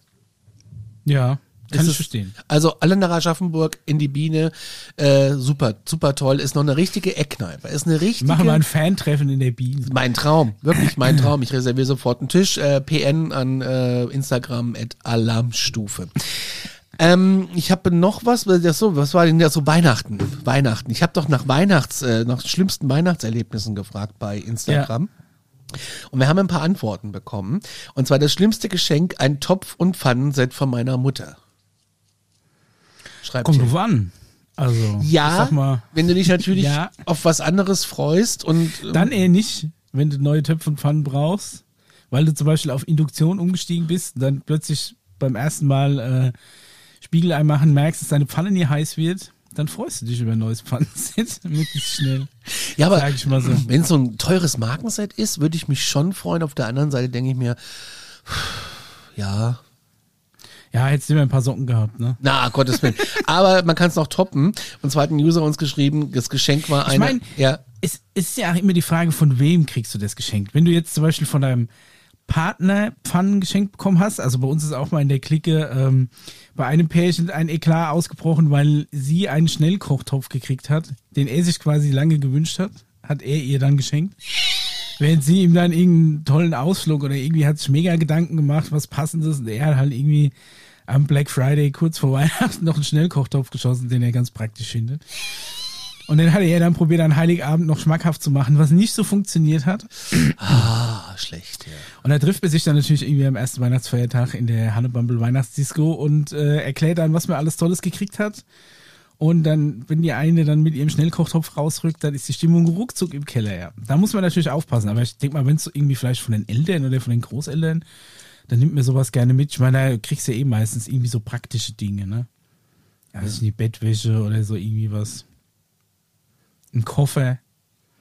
Ja, kann ich verstehen. Also alle nach Aschaffenburg in die Biene, äh, super, super toll. Ist noch eine richtige Eckkneipe. Ist eine richtige. Machen wir ein Fan-Treffen in der Biene. Mein Traum, wirklich mein *clears throat* Traum. Ich reserviere sofort einen Tisch. Äh, PN an äh, Instagram at Alarmstufe. Ähm, ich habe noch was, was das so, was war denn das so Weihnachten? Weihnachten. Ich habe doch nach Weihnachts, äh, nach schlimmsten Weihnachtserlebnissen gefragt bei Instagram. Und wir haben ein paar Antworten bekommen. Und zwar das schlimmste Geschenk, ein Topf- und Pfannenset von meiner Mutter. Schreibt Kommt drauf an. Also, Ja, sag mal, wenn du dich natürlich Ja. auf was anderes freust und ähm, dann eher nicht, wenn du neue Töpfe und Pfannen brauchst, weil du zum Beispiel auf Induktion umgestiegen bist und dann plötzlich beim ersten Mal äh, Spiegelei machen merkst, dass deine Pfanne nie heiß wird, dann freust du dich über ein neues Pfannenset *laughs* möglichst schnell. Ja, aber so. wenn es so ein teures Markenset ist, würde ich mich schon freuen. Auf der anderen Seite denke ich mir, ja, Ja, hättest du immer ein paar Socken gehabt, ne? na, Gottes Willen. aber man kann es noch toppen. Und zwar hat ein User uns geschrieben, das Geschenk war Ich eine, mein- ja, Es ist ja auch immer die Frage, von wem kriegst du das geschenkt. Wenn du jetzt zum Beispiel von deinem Partner Pfannen geschenkt bekommen hast, also bei uns ist auch mal in der Clique ähm, bei einem Pärchen ein Eklat ausgebrochen, weil sie einen Schnellkochtopf gekriegt hat, den er sich quasi lange gewünscht hat, hat er ihr dann geschenkt. Während sie ihm dann irgendeinen tollen Ausflug oder irgendwie hat sich mega Gedanken gemacht, was passendes und er hat halt irgendwie am Black Friday kurz vor Weihnachten *laughs* noch einen Schnellkochtopf geschossen, den er ganz praktisch findet. Und den hatte er dann probiert, an Heiligabend noch schmackhaft zu machen, was nicht so funktioniert hat. *clears throat* Ah, schlecht, ja. Und da trifft man sich dann natürlich irgendwie am ersten Weihnachtsfeiertag in der Hannebumble Weihnachtsdisco und äh, erklärt dann, was man alles Tolles gekriegt hat. Und dann, wenn die eine dann mit ihrem Schnellkochtopf rausrückt, dann ist die Stimmung ruckzuck im Keller, ja. Da muss man natürlich aufpassen. Aber ich denke mal, wenn es irgendwie vielleicht von den Eltern oder von den Großeltern, dann nimmt mir sowas gerne mit. Ich meine, da kriegst du ja eh meistens irgendwie so praktische Dinge, ne? Ja, weiß ich nicht, Bettwäsche oder so irgendwie was. Ein Koffer.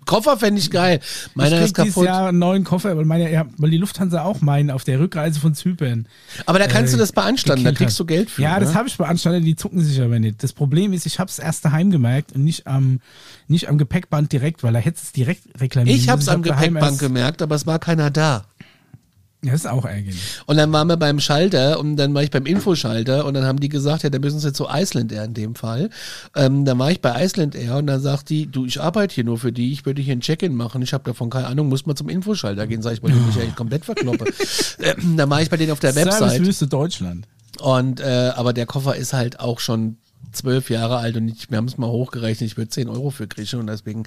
Koffer fände ich geil. Meiner ich ist krieg dieses. Jahr einen neuen Koffer, weil, meine, ja, weil die Lufthansa auch meinen auf der Rückreise von Zypern. Aber da kannst äh, du das beanstanden, da kriegst du Geld für. Ja, ne? das habe ich beanstandet, die zucken sich aber nicht. Das Problem ist, ich habe es erst daheim gemerkt und nicht am, nicht am Gepäckband direkt, weil da hättest du es direkt reklamiert. Ich hab's hab am daheim Gepäckband gemerkt, aber es war keiner da. Ja, ist auch ärgerlich. Und dann waren wir beim Schalter und dann war ich beim Infoschalter und dann haben die gesagt, ja, da müssen sie jetzt zu Iceland Air in dem Fall. Ähm, dann war ich bei Iceland Air und dann sagt die, du, ich arbeite hier nur für die, ich würde hier ein Check-in machen, ich habe davon keine Ahnung, muss mal zum Infoschalter gehen, sag ich, weil ich mich eigentlich komplett verkloppe. ähm, dann war ich bei denen auf der Website Servicewüste Deutschland. und äh, aber der Koffer ist halt auch schon zwölf Jahre alt und ich, wir haben es mal hochgerechnet, ich würde 10 Euro für kriegen und deswegen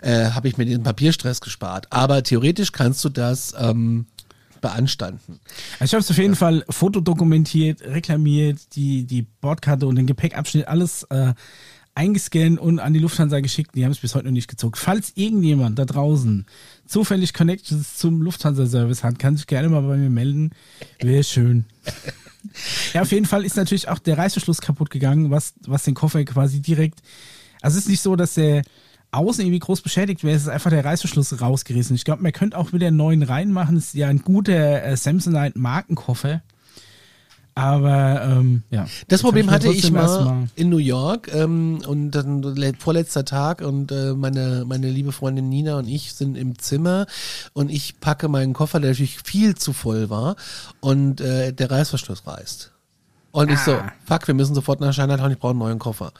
äh, habe ich mir den Papierstress gespart. Aber theoretisch kannst du das ähm, beanstanden. Also ich habe es auf jeden Fall fotodokumentiert, reklamiert, die, die Bordkarte und den Gepäckabschnitt, alles äh, eingescannt und an die Lufthansa geschickt. Die haben es bis heute noch nicht gezogen. Falls irgendjemand da draußen zufällig Connections zum Lufthansa-Service hat, kann sich gerne mal bei mir melden. Wäre schön. *laughs* Ja, auf jeden Fall ist natürlich auch der Reißverschluss kaputt gegangen, was, was den Koffer quasi direkt. Also es ist nicht so, dass der außen irgendwie groß beschädigt wäre, es ist einfach der Reißverschluss rausgerissen. Ich glaube, man könnte auch wieder einen neuen reinmachen. Es ist ja ein guter äh, Samsonite Markenkoffer. Aber ähm, ja. Das Problem hab hatte ich erst mal in New York ähm, und dann le- vorletzter Tag und äh, meine, meine liebe Freundin Nina und ich sind im Zimmer und ich packe meinen Koffer, der natürlich viel zu voll war und äh, der Reißverschluss reißt. Und ich so, Ah. fuck, wir müssen sofort nach Chinatown, ich brauche einen neuen Koffer.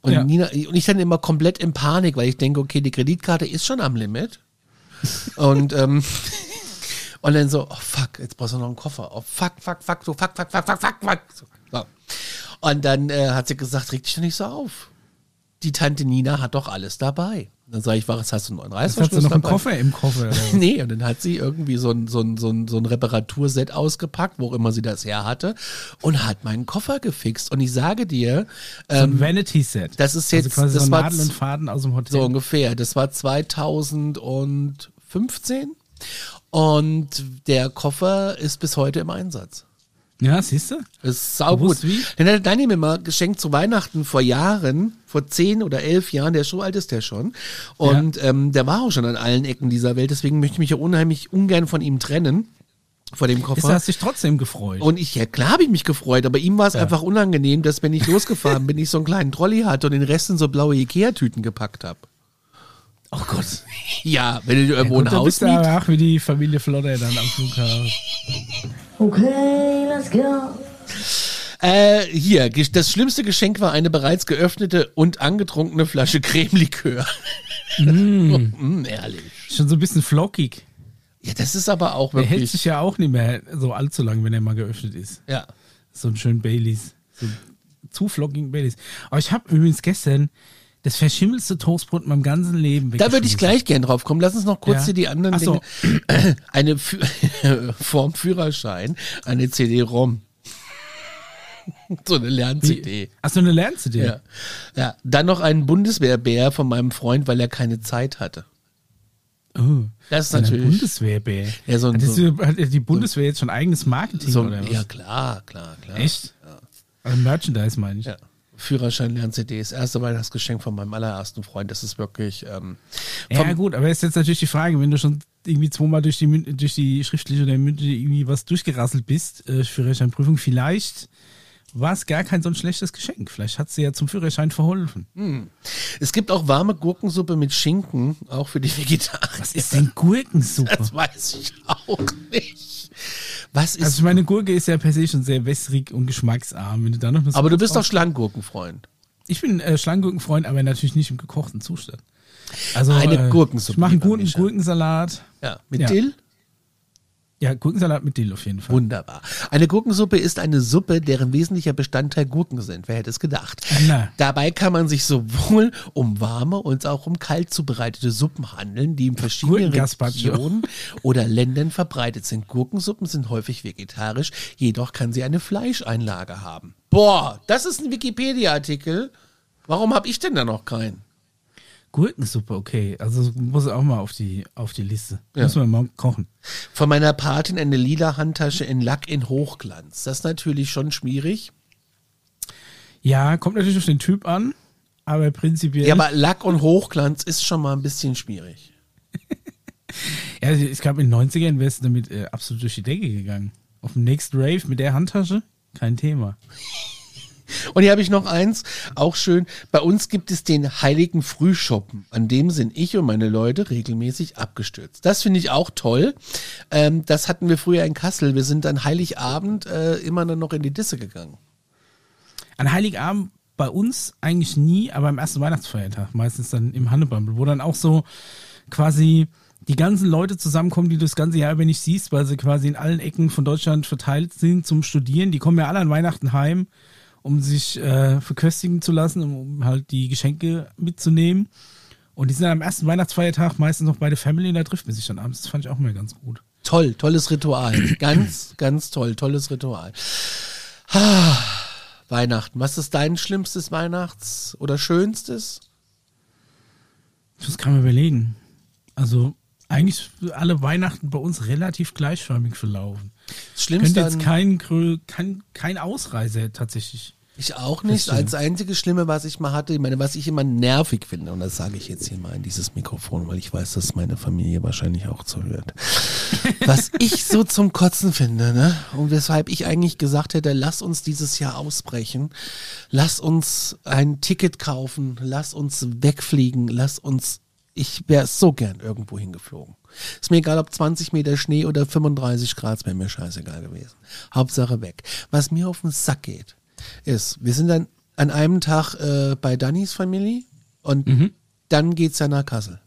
Und Ja. Nina, und ich dann immer komplett in Panik, weil ich denke, okay, die Kreditkarte ist schon am Limit. und ähm, *laughs* und dann so, oh fuck, jetzt brauchst du noch einen Koffer. Oh fuck, fuck, fuck, so fuck, fuck, fuck, fuck, fuck, fuck. So. Und dann äh, hat sie gesagt, reg dich doch nicht so auf. Die Tante Nina hat doch alles dabei. Dann sage ich, was hast du einen Jetzt hast Reißverschluss du noch einen dabei? Koffer im Koffer. *laughs* Nee, und dann hat sie irgendwie so ein, so ein, so ein, so ein Reparaturset ausgepackt, wo immer sie das her hatte, und hat meinen Koffer gefixt. Und ich sage dir, so ein ähm, Vanity-Set. das ist also jetzt- quasi das so war Nadel und Faden aus dem Hotel. so ungefähr, das war 2015 und der Koffer ist bis heute im Einsatz. Ja, siehst du? Das ist saugut. Wie? Den hat Dani mir mal geschenkt zu Weihnachten vor Jahren, vor zehn oder elf Jahren, der so alt ist der schon. Und ähm, der war auch schon an allen Ecken dieser Welt, deswegen möchte ich mich ja unheimlich ungern von ihm trennen, vor dem Ist, Koffer. hast dich trotzdem gefreut. Und ich, ja klar habe ich mich gefreut, aber ihm war es einfach unangenehm, dass wenn ich *laughs* losgefahren bin, ich so einen kleinen Trolley hatte und den Rest in so blaue Ikea-Tüten gepackt habe. oh Gott. Ja, wenn du irgendwo Gut, ein Haus bist aber auch wie die Familie Flotter dann am Flughafen. *laughs* Okay, let's go. Äh, hier, das schlimmste Geschenk war eine bereits geöffnete und angetrunkene Flasche Cremelikör. *laughs* Mm. ehrlich. Schon so ein bisschen flockig. Ja, das ist aber auch Der hält wirklich. sich ja auch nicht mehr so allzu lang, wenn er mal geöffnet ist. Ja. So ein schön Baileys. So zu flockigen Baileys. Aber ich habe übrigens gestern das verschimmelste Toastbrot in meinem ganzen Leben Da würde ich gleich gern drauf kommen. Lass uns noch kurz Ja. hier die anderen so. Dinge. *clears throat* Eine Fü- *laughs* Form Führerschein, eine CD-ROM. *laughs* so eine Lern-CD. Achso, eine Lern-CD. Ja. ja. Dann noch einen Bundeswehrbär von meinem Freund, weil er keine Zeit hatte. Oh, Das ist ein natürlich. Bundeswehrbär. Ja, so ein- hat, so- hat die Bundeswehr jetzt schon eigenes Marketing So, oder was? ja, klar, klar, klar. Echt? Also Merchandise meine ich. Ja. Führerschein, Lern-CD. Das erste Weihnachtsgeschenk von meinem allerersten Freund. Das ist wirklich. Ähm, Ja, gut, aber ist jetzt natürlich die Frage, wenn du schon irgendwie zweimal durch die, durch die schriftliche oder mündliche irgendwie was durchgerasselt bist, äh, Führerscheinprüfung, vielleicht war es gar kein so ein schlechtes Geschenk. Vielleicht hat sie ja zum Führerschein verholfen. Es gibt auch warme Gurkensuppe mit Schinken, auch für die Vegetarier. Was ist denn Gurkensuppe? Das weiß ich auch nicht. Was ist. Also ich meine, Gurke ist ja per se schon sehr wässrig und geschmacksarm. Wenn du da noch eine aber du bist doch Schlanggurkenfreund. Ich bin äh, Schlangengurkenfreund, aber natürlich nicht im gekochten Zustand. Also Eine äh, Gurkensuppe, Ich mache einen guten. Gurkensalat. Ja. Mit Ja. Dill? Ja, Gurkensalat mit Dill auf jeden Fall. Wunderbar. Eine Gurkensuppe ist eine Suppe, deren wesentlicher Bestandteil Gurken sind. Wer hätte es gedacht? Na. Dabei kann man sich sowohl um warme und auch um kalt zubereitete Suppen handeln, die in verschiedenen. Regionen oder Ländern verbreitet sind. Gurkensuppen sind häufig vegetarisch, jedoch kann sie eine Fleischeinlage haben. Boah, das ist ein Wikipedia-Artikel. Warum habe ich denn da noch keinen? Gurkensuppe, okay. Also muss auch mal auf die, auf die Liste. Ja. Müssen wir mal kochen. Von meiner Patin eine lila Handtasche in Lack in Hochglanz. Das ist natürlich schon schwierig. Ja, kommt natürlich auf den Typ an, aber prinzipiell. Ja, aber Lack und Hochglanz ist schon mal ein bisschen schwierig. *laughs* Ja, ich glaube, in den 90ern wärst du damit äh, absolut durch die Decke gegangen. Auf dem nächsten Rave mit der Handtasche, kein Thema. *laughs* Und hier habe ich noch eins, auch schön. Bei uns gibt es den heiligen Frühschoppen. An dem sind ich und meine Leute regelmäßig abgestürzt. Das finde ich auch toll. Ähm, das hatten wir früher in Kassel. Wir sind dann Heiligabend äh, immer dann noch in die Disse gegangen. An Heiligabend bei uns eigentlich nie, aber am ersten Weihnachtsfeiertag, meistens dann im Hannebumble, wo dann auch so quasi die ganzen Leute zusammenkommen, die du das ganze Jahr über nicht siehst, weil sie quasi in allen Ecken von Deutschland verteilt sind zum Studieren. Die kommen ja alle an Weihnachten heim, um sich äh, verköstigen zu lassen, um, um halt die Geschenke mitzunehmen. Und die sind dann am ersten Weihnachtsfeiertag meistens noch bei der Family und da trifft man sich dann abends. Das fand ich auch mal ganz gut. Toll, tolles Ritual. *clears throat* ganz, ganz toll, tolles Ritual. Weihnachten. Was ist dein schlimmstes Weihnachts- oder schönstes? Das kann man überlegen. Also eigentlich alle Weihnachten bei uns relativ gleichförmig verlaufen. Das Schlimmste Könnte jetzt kein, kein, kein Ausreise tatsächlich. Ich auch nicht. Als einzige Schlimme, was ich mal hatte, ich meine, was ich immer nervig finde, und das sage ich jetzt hier mal in dieses Mikrofon, weil ich weiß, dass meine Familie wahrscheinlich auch zuhört. *laughs* was ich so zum Kotzen finde, ne? Und weshalb ich eigentlich gesagt hätte, lass uns dieses Jahr ausbrechen, lass uns ein Ticket kaufen, lass uns wegfliegen, lass uns, ich wäre so gern irgendwo hingeflogen. Ist mir egal, ob 20 Meter Schnee oder 35 Grad, wäre mir scheißegal gewesen. Hauptsache weg. Was mir auf den Sack geht, ist, wir sind dann an einem Tag äh, bei Dannys Familie und dann geht's ja nach Kassel.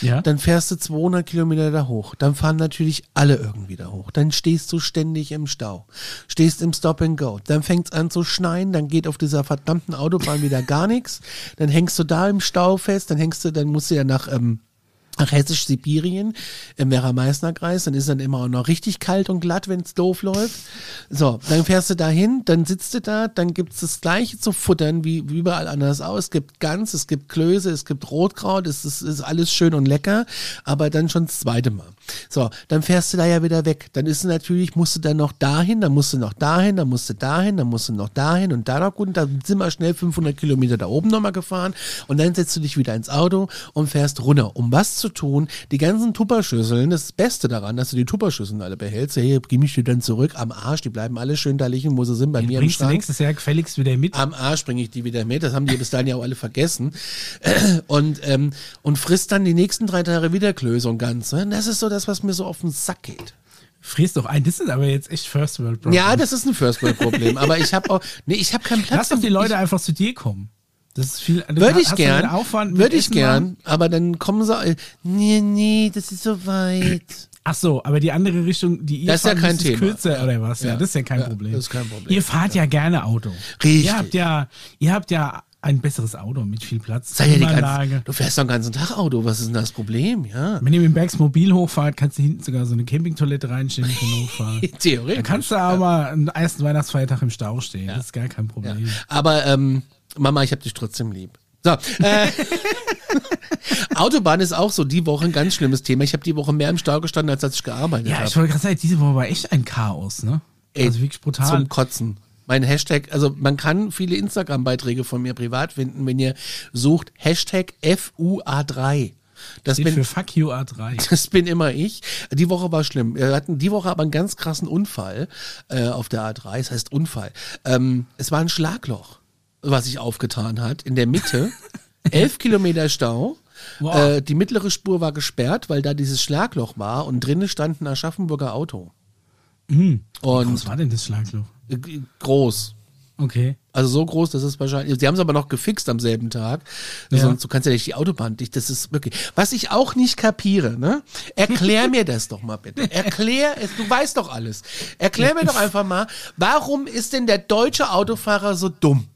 Ja. Dann fährst du 200 Kilometer da hoch. Dann fahren natürlich alle irgendwie da hoch. Dann stehst du ständig im Stau. Stehst im Stop and Go. Dann fängt's an zu schneien. Dann geht auf dieser verdammten Autobahn wieder gar nichts. Dann hängst du da im Stau fest. Dann hängst du, dann musst du ja nach, ähm, nach Hessisch-Sibirien im Werra-Meißner-Kreis, dann ist dann immer auch noch richtig kalt und glatt, wenn's doof läuft. So, dann fährst du dahin, dann sitzt du da, dann gibt's das gleiche zu futtern wie wie überall anders auch. Es gibt Gans, es gibt Klöße, es gibt Rotkraut, es ist, ist alles schön und lecker, aber dann schon das zweite Mal. So, dann fährst du da ja wieder weg. Dann ist es natürlich, musst du dann noch dahin, dann musst du noch dahin, dann musst du dahin, dann musst du noch dahin und da noch gut. Dann sind wir schnell 500 Kilometer da oben nochmal gefahren und dann setzt du dich wieder ins Auto und fährst runter. Um was zu tun? Die ganzen Tupperschüsseln, das Beste daran, dass du die Tupperschüsseln alle behältst. Hier, gib mich die dann zurück am Arsch, die bleiben alle schön da liegen, wo sie sind, bei mir im Bringst du Schrank. nächstes Jahr gefälligst wieder mit. Am Arsch bringe ich die wieder mit. Das haben die bis dahin ja auch alle vergessen. *clears throat* Und, ähm, und frisst dann die nächsten drei Tage wieder Klöße und Ganze. Das ist so das, was mir so auf den Sack geht. Frierst doch ein. Das ist aber jetzt echt First World Problem. Ja, das ist ein First World Problem. aber ich habe auch, nee, ich habe keinen Platz. Lass doch die Leute einfach zu dir kommen. Das ist viel. Würde ich gern. Aufwand Würde ich Essen gern. machen. Aber dann kommen sie, nee, nee, das ist so weit. Ach so, aber die andere Richtung, die ihr Das ist ja fahrt, kein ist Thema. kürzer oder was? Ja, Ja. das ist ja kein Ja, Problem. das ist kein Problem. Ihr fahrt ja, gerne Auto. Richtig. Ihr habt ja, ihr habt ja ein besseres Auto mit viel Platz. Sei ja die ganze, du fährst doch den ganzen Tag Auto. Was ist denn das Problem? Ja. Wenn ihr mit dem Bergs Mobil hochfahrt, kannst du hinten sogar so eine Campingtoilette reinstellen für Notfall. *laughs* Theoretisch. Da kannst du aber mal am ersten Weihnachtsfeiertag im Stau stehen. Das ist gar kein Problem. Aber ähm, Mama, ich hab dich trotzdem lieb. So, äh, *laughs* Autobahn ist auch so die Woche ein ganz schlimmes Thema. Ich habe die Woche mehr im Stau gestanden, als als ich gearbeitet Ja, habe. ich wollte gerade sagen, diese Woche war echt ein Chaos, ne? Ey, also wirklich brutal. Zum Kotzen. Mein Hashtag, also man kann viele Instagram-Beiträge von mir privat finden, wenn ihr sucht Hashtag FUA3. Das Steht bin, für Fuck You A3. *laughs* das bin immer ich. Die Woche war schlimm. Wir hatten die Woche aber einen ganz krassen Unfall äh, auf der A3. Das heißt Unfall. Ähm, es war ein Schlagloch, was sich aufgetan hat in der Mitte. *laughs* Elf Kilometer Stau. Wow. Äh, die mittlere Spur war gesperrt, weil da dieses Schlagloch war und drinnen stand ein Aschaffenburger Auto. Und Was war denn das Schlagloch? äh, groß. Okay. Also so groß, das ist wahrscheinlich. Sie haben es aber noch gefixt am selben Tag. Ja. Sonst du kannst ja nicht die Autobahn dicht. Das ist wirklich. Was ich auch nicht kapiere, ne? Erklär mir das doch mal bitte. Erklär es. Du weißt doch alles. Erklär mir doch *laughs* einfach mal, warum ist denn der deutsche Autofahrer so dumm?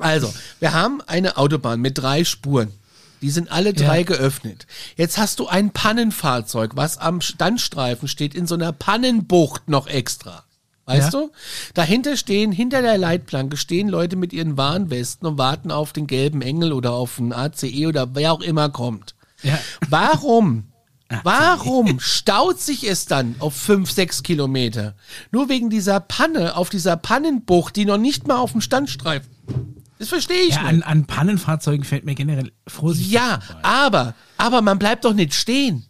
Also, wir haben eine Autobahn mit drei Spuren. Die sind alle drei Ja. geöffnet. Jetzt hast du ein Pannenfahrzeug, was am Standstreifen steht, in so einer Pannenbucht noch extra. Weißt Ja. du? Dahinter stehen, hinter der Leitplanke stehen Leute mit ihren Warnwesten und warten auf den gelben Engel oder auf einen ACE oder wer auch immer kommt. Ja. Warum? *laughs* Warum staut sich es dann auf fünf, sechs Kilometer? Nur wegen dieser Panne auf dieser Pannenbucht, die noch nicht mal auf dem Standstreifen. Das verstehe ich Ja, nicht. an, an Pannenfahrzeugen fällt mir generell Vorsicht. Ja, aber, aber man bleibt doch nicht stehen.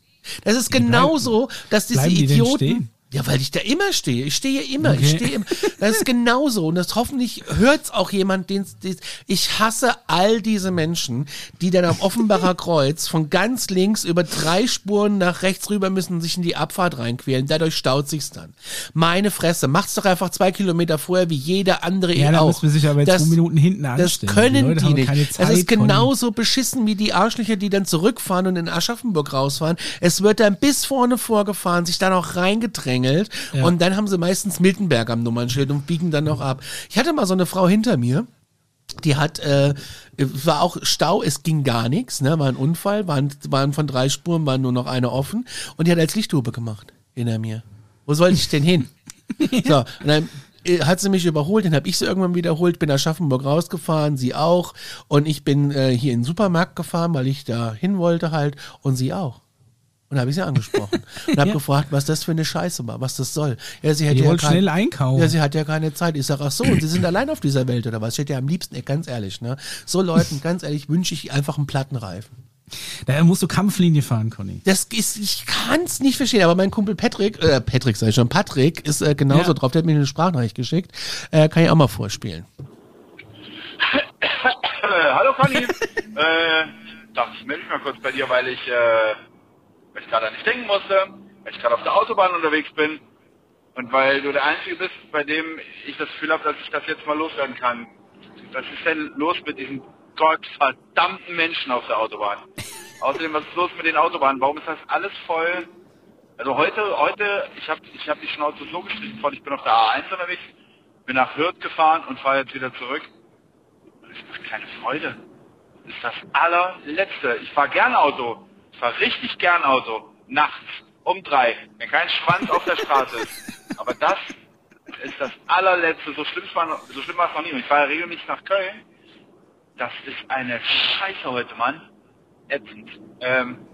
Das ist genauso, dass diese die Idioten. Ja, weil ich da immer stehe. Ich stehe immer. Ich Okay. stehe immer. Das ist genauso. Und das hoffentlich hört's auch jemand, den ich hasse all diese Menschen, die dann am Offenbacher *laughs* Kreuz von ganz links über drei Spuren nach rechts rüber müssen und sich in die Abfahrt reinquälen. Dadurch staut sich's dann. Meine Fresse. Macht's doch einfach zwei Kilometer vorher wie jeder andere Ja, da auch. müssen wir sich aber jetzt zwei Minuten hinten Das anstellen. können Die die nicht. das ist genauso beschissen wie die Arschlöcher, die dann zurückfahren und in Aschaffenburg rausfahren. Es wird dann bis vorne vorgefahren, sich dann auch reingedrängelt Ja. und dann haben sie meistens Miltenberg am Nummernschild und biegen dann noch ab. Ich hatte mal so eine Frau hinter mir, die hat, äh, es war auch Stau, es ging gar nichts, ne, war ein Unfall, waren, waren von drei Spuren, waren nur noch eine offen und die hat als Lichthupe gemacht hinter mir. Wo sollte ich denn hin? *laughs* So, und dann äh, hat sie mich überholt, dann habe ich sie irgendwann wiederholt, bin nach Schaffenburg rausgefahren, sie auch. Und ich bin äh, hier in den Supermarkt gefahren, weil ich da hin wollte halt und sie auch. Und da habe ich sie angesprochen *laughs* und habe Ja. gefragt, was das für eine Scheiße war, was das soll. Ja, sie hätte Die ja wollte kein- schnell einkaufen. Ja, sie hat ja keine Zeit. Ich sage, ach so, und sie sind *clears throat* allein auf dieser Welt oder was? Ich hätte ja am liebsten, ey, ganz ehrlich, ne? So Leuten, ganz ehrlich, wünsche ich einfach einen Plattenreifen. Daher musst du Kampflinie fahren, Conny. Das ist, ich kann's nicht verstehen, aber mein Kumpel Patrick, äh, Patrick sag ich schon, Patrick ist äh, genauso Ja. drauf, der hat mir eine Sprachnachricht geschickt. Äh, kann ich auch mal vorspielen. Hallo Conny. *laughs* äh, ich melde mich mal kurz bei dir, weil ich, äh, weil ich gerade an dich denken musste, weil ich gerade auf der Autobahn unterwegs bin und weil du der Einzige bist, bei dem ich das Gefühl habe, dass ich das jetzt mal loswerden kann. Was ist denn los mit diesen gottverdammten Menschen auf der Autobahn? *laughs* Außerdem, was ist los mit den Autobahnen? Warum ist das alles voll? Also heute, heute, ich habe ich hab die Schnauze so gestrichen voll, ich bin auf der A1 unterwegs, bin nach Hürth gefahren und fahre jetzt wieder zurück. Das ist keine Freude. Das ist das allerletzte. Ich fahre gern Auto. Ich fahre richtig gern Auto. Nachts. Um drei. Wenn kein Schwanz auf der Straße ist. *laughs* Aber das ist das allerletzte. So schlimm war, noch- so schlimm war es noch nie. Und ich fahre regelmäßig nach Köln. Das ist eine Scheiße heute, Mann. Ätzend. Ähm,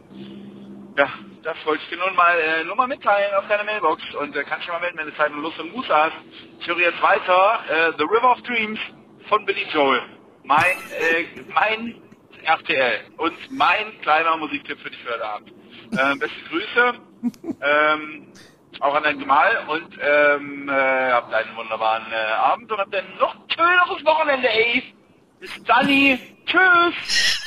ja, das wollte ich dir nun mal, äh, nur mal mitteilen auf deine Mailbox. Und äh, kannst dich mal melden, wenn du Zeit und Lust und Muße hast. Ich höre jetzt weiter äh, The River of Dreams von Billy Joel. Mein, äh, mein RTL und mein kleiner Musiktipp für dich für heute Abend. Ähm, beste Grüße. Ähm, auch an deinen Gemahl und ähm, äh, habt einen wunderbaren äh, Abend und habt dann noch ein schöneres Wochenende, ey. Bis dann. Tschüss.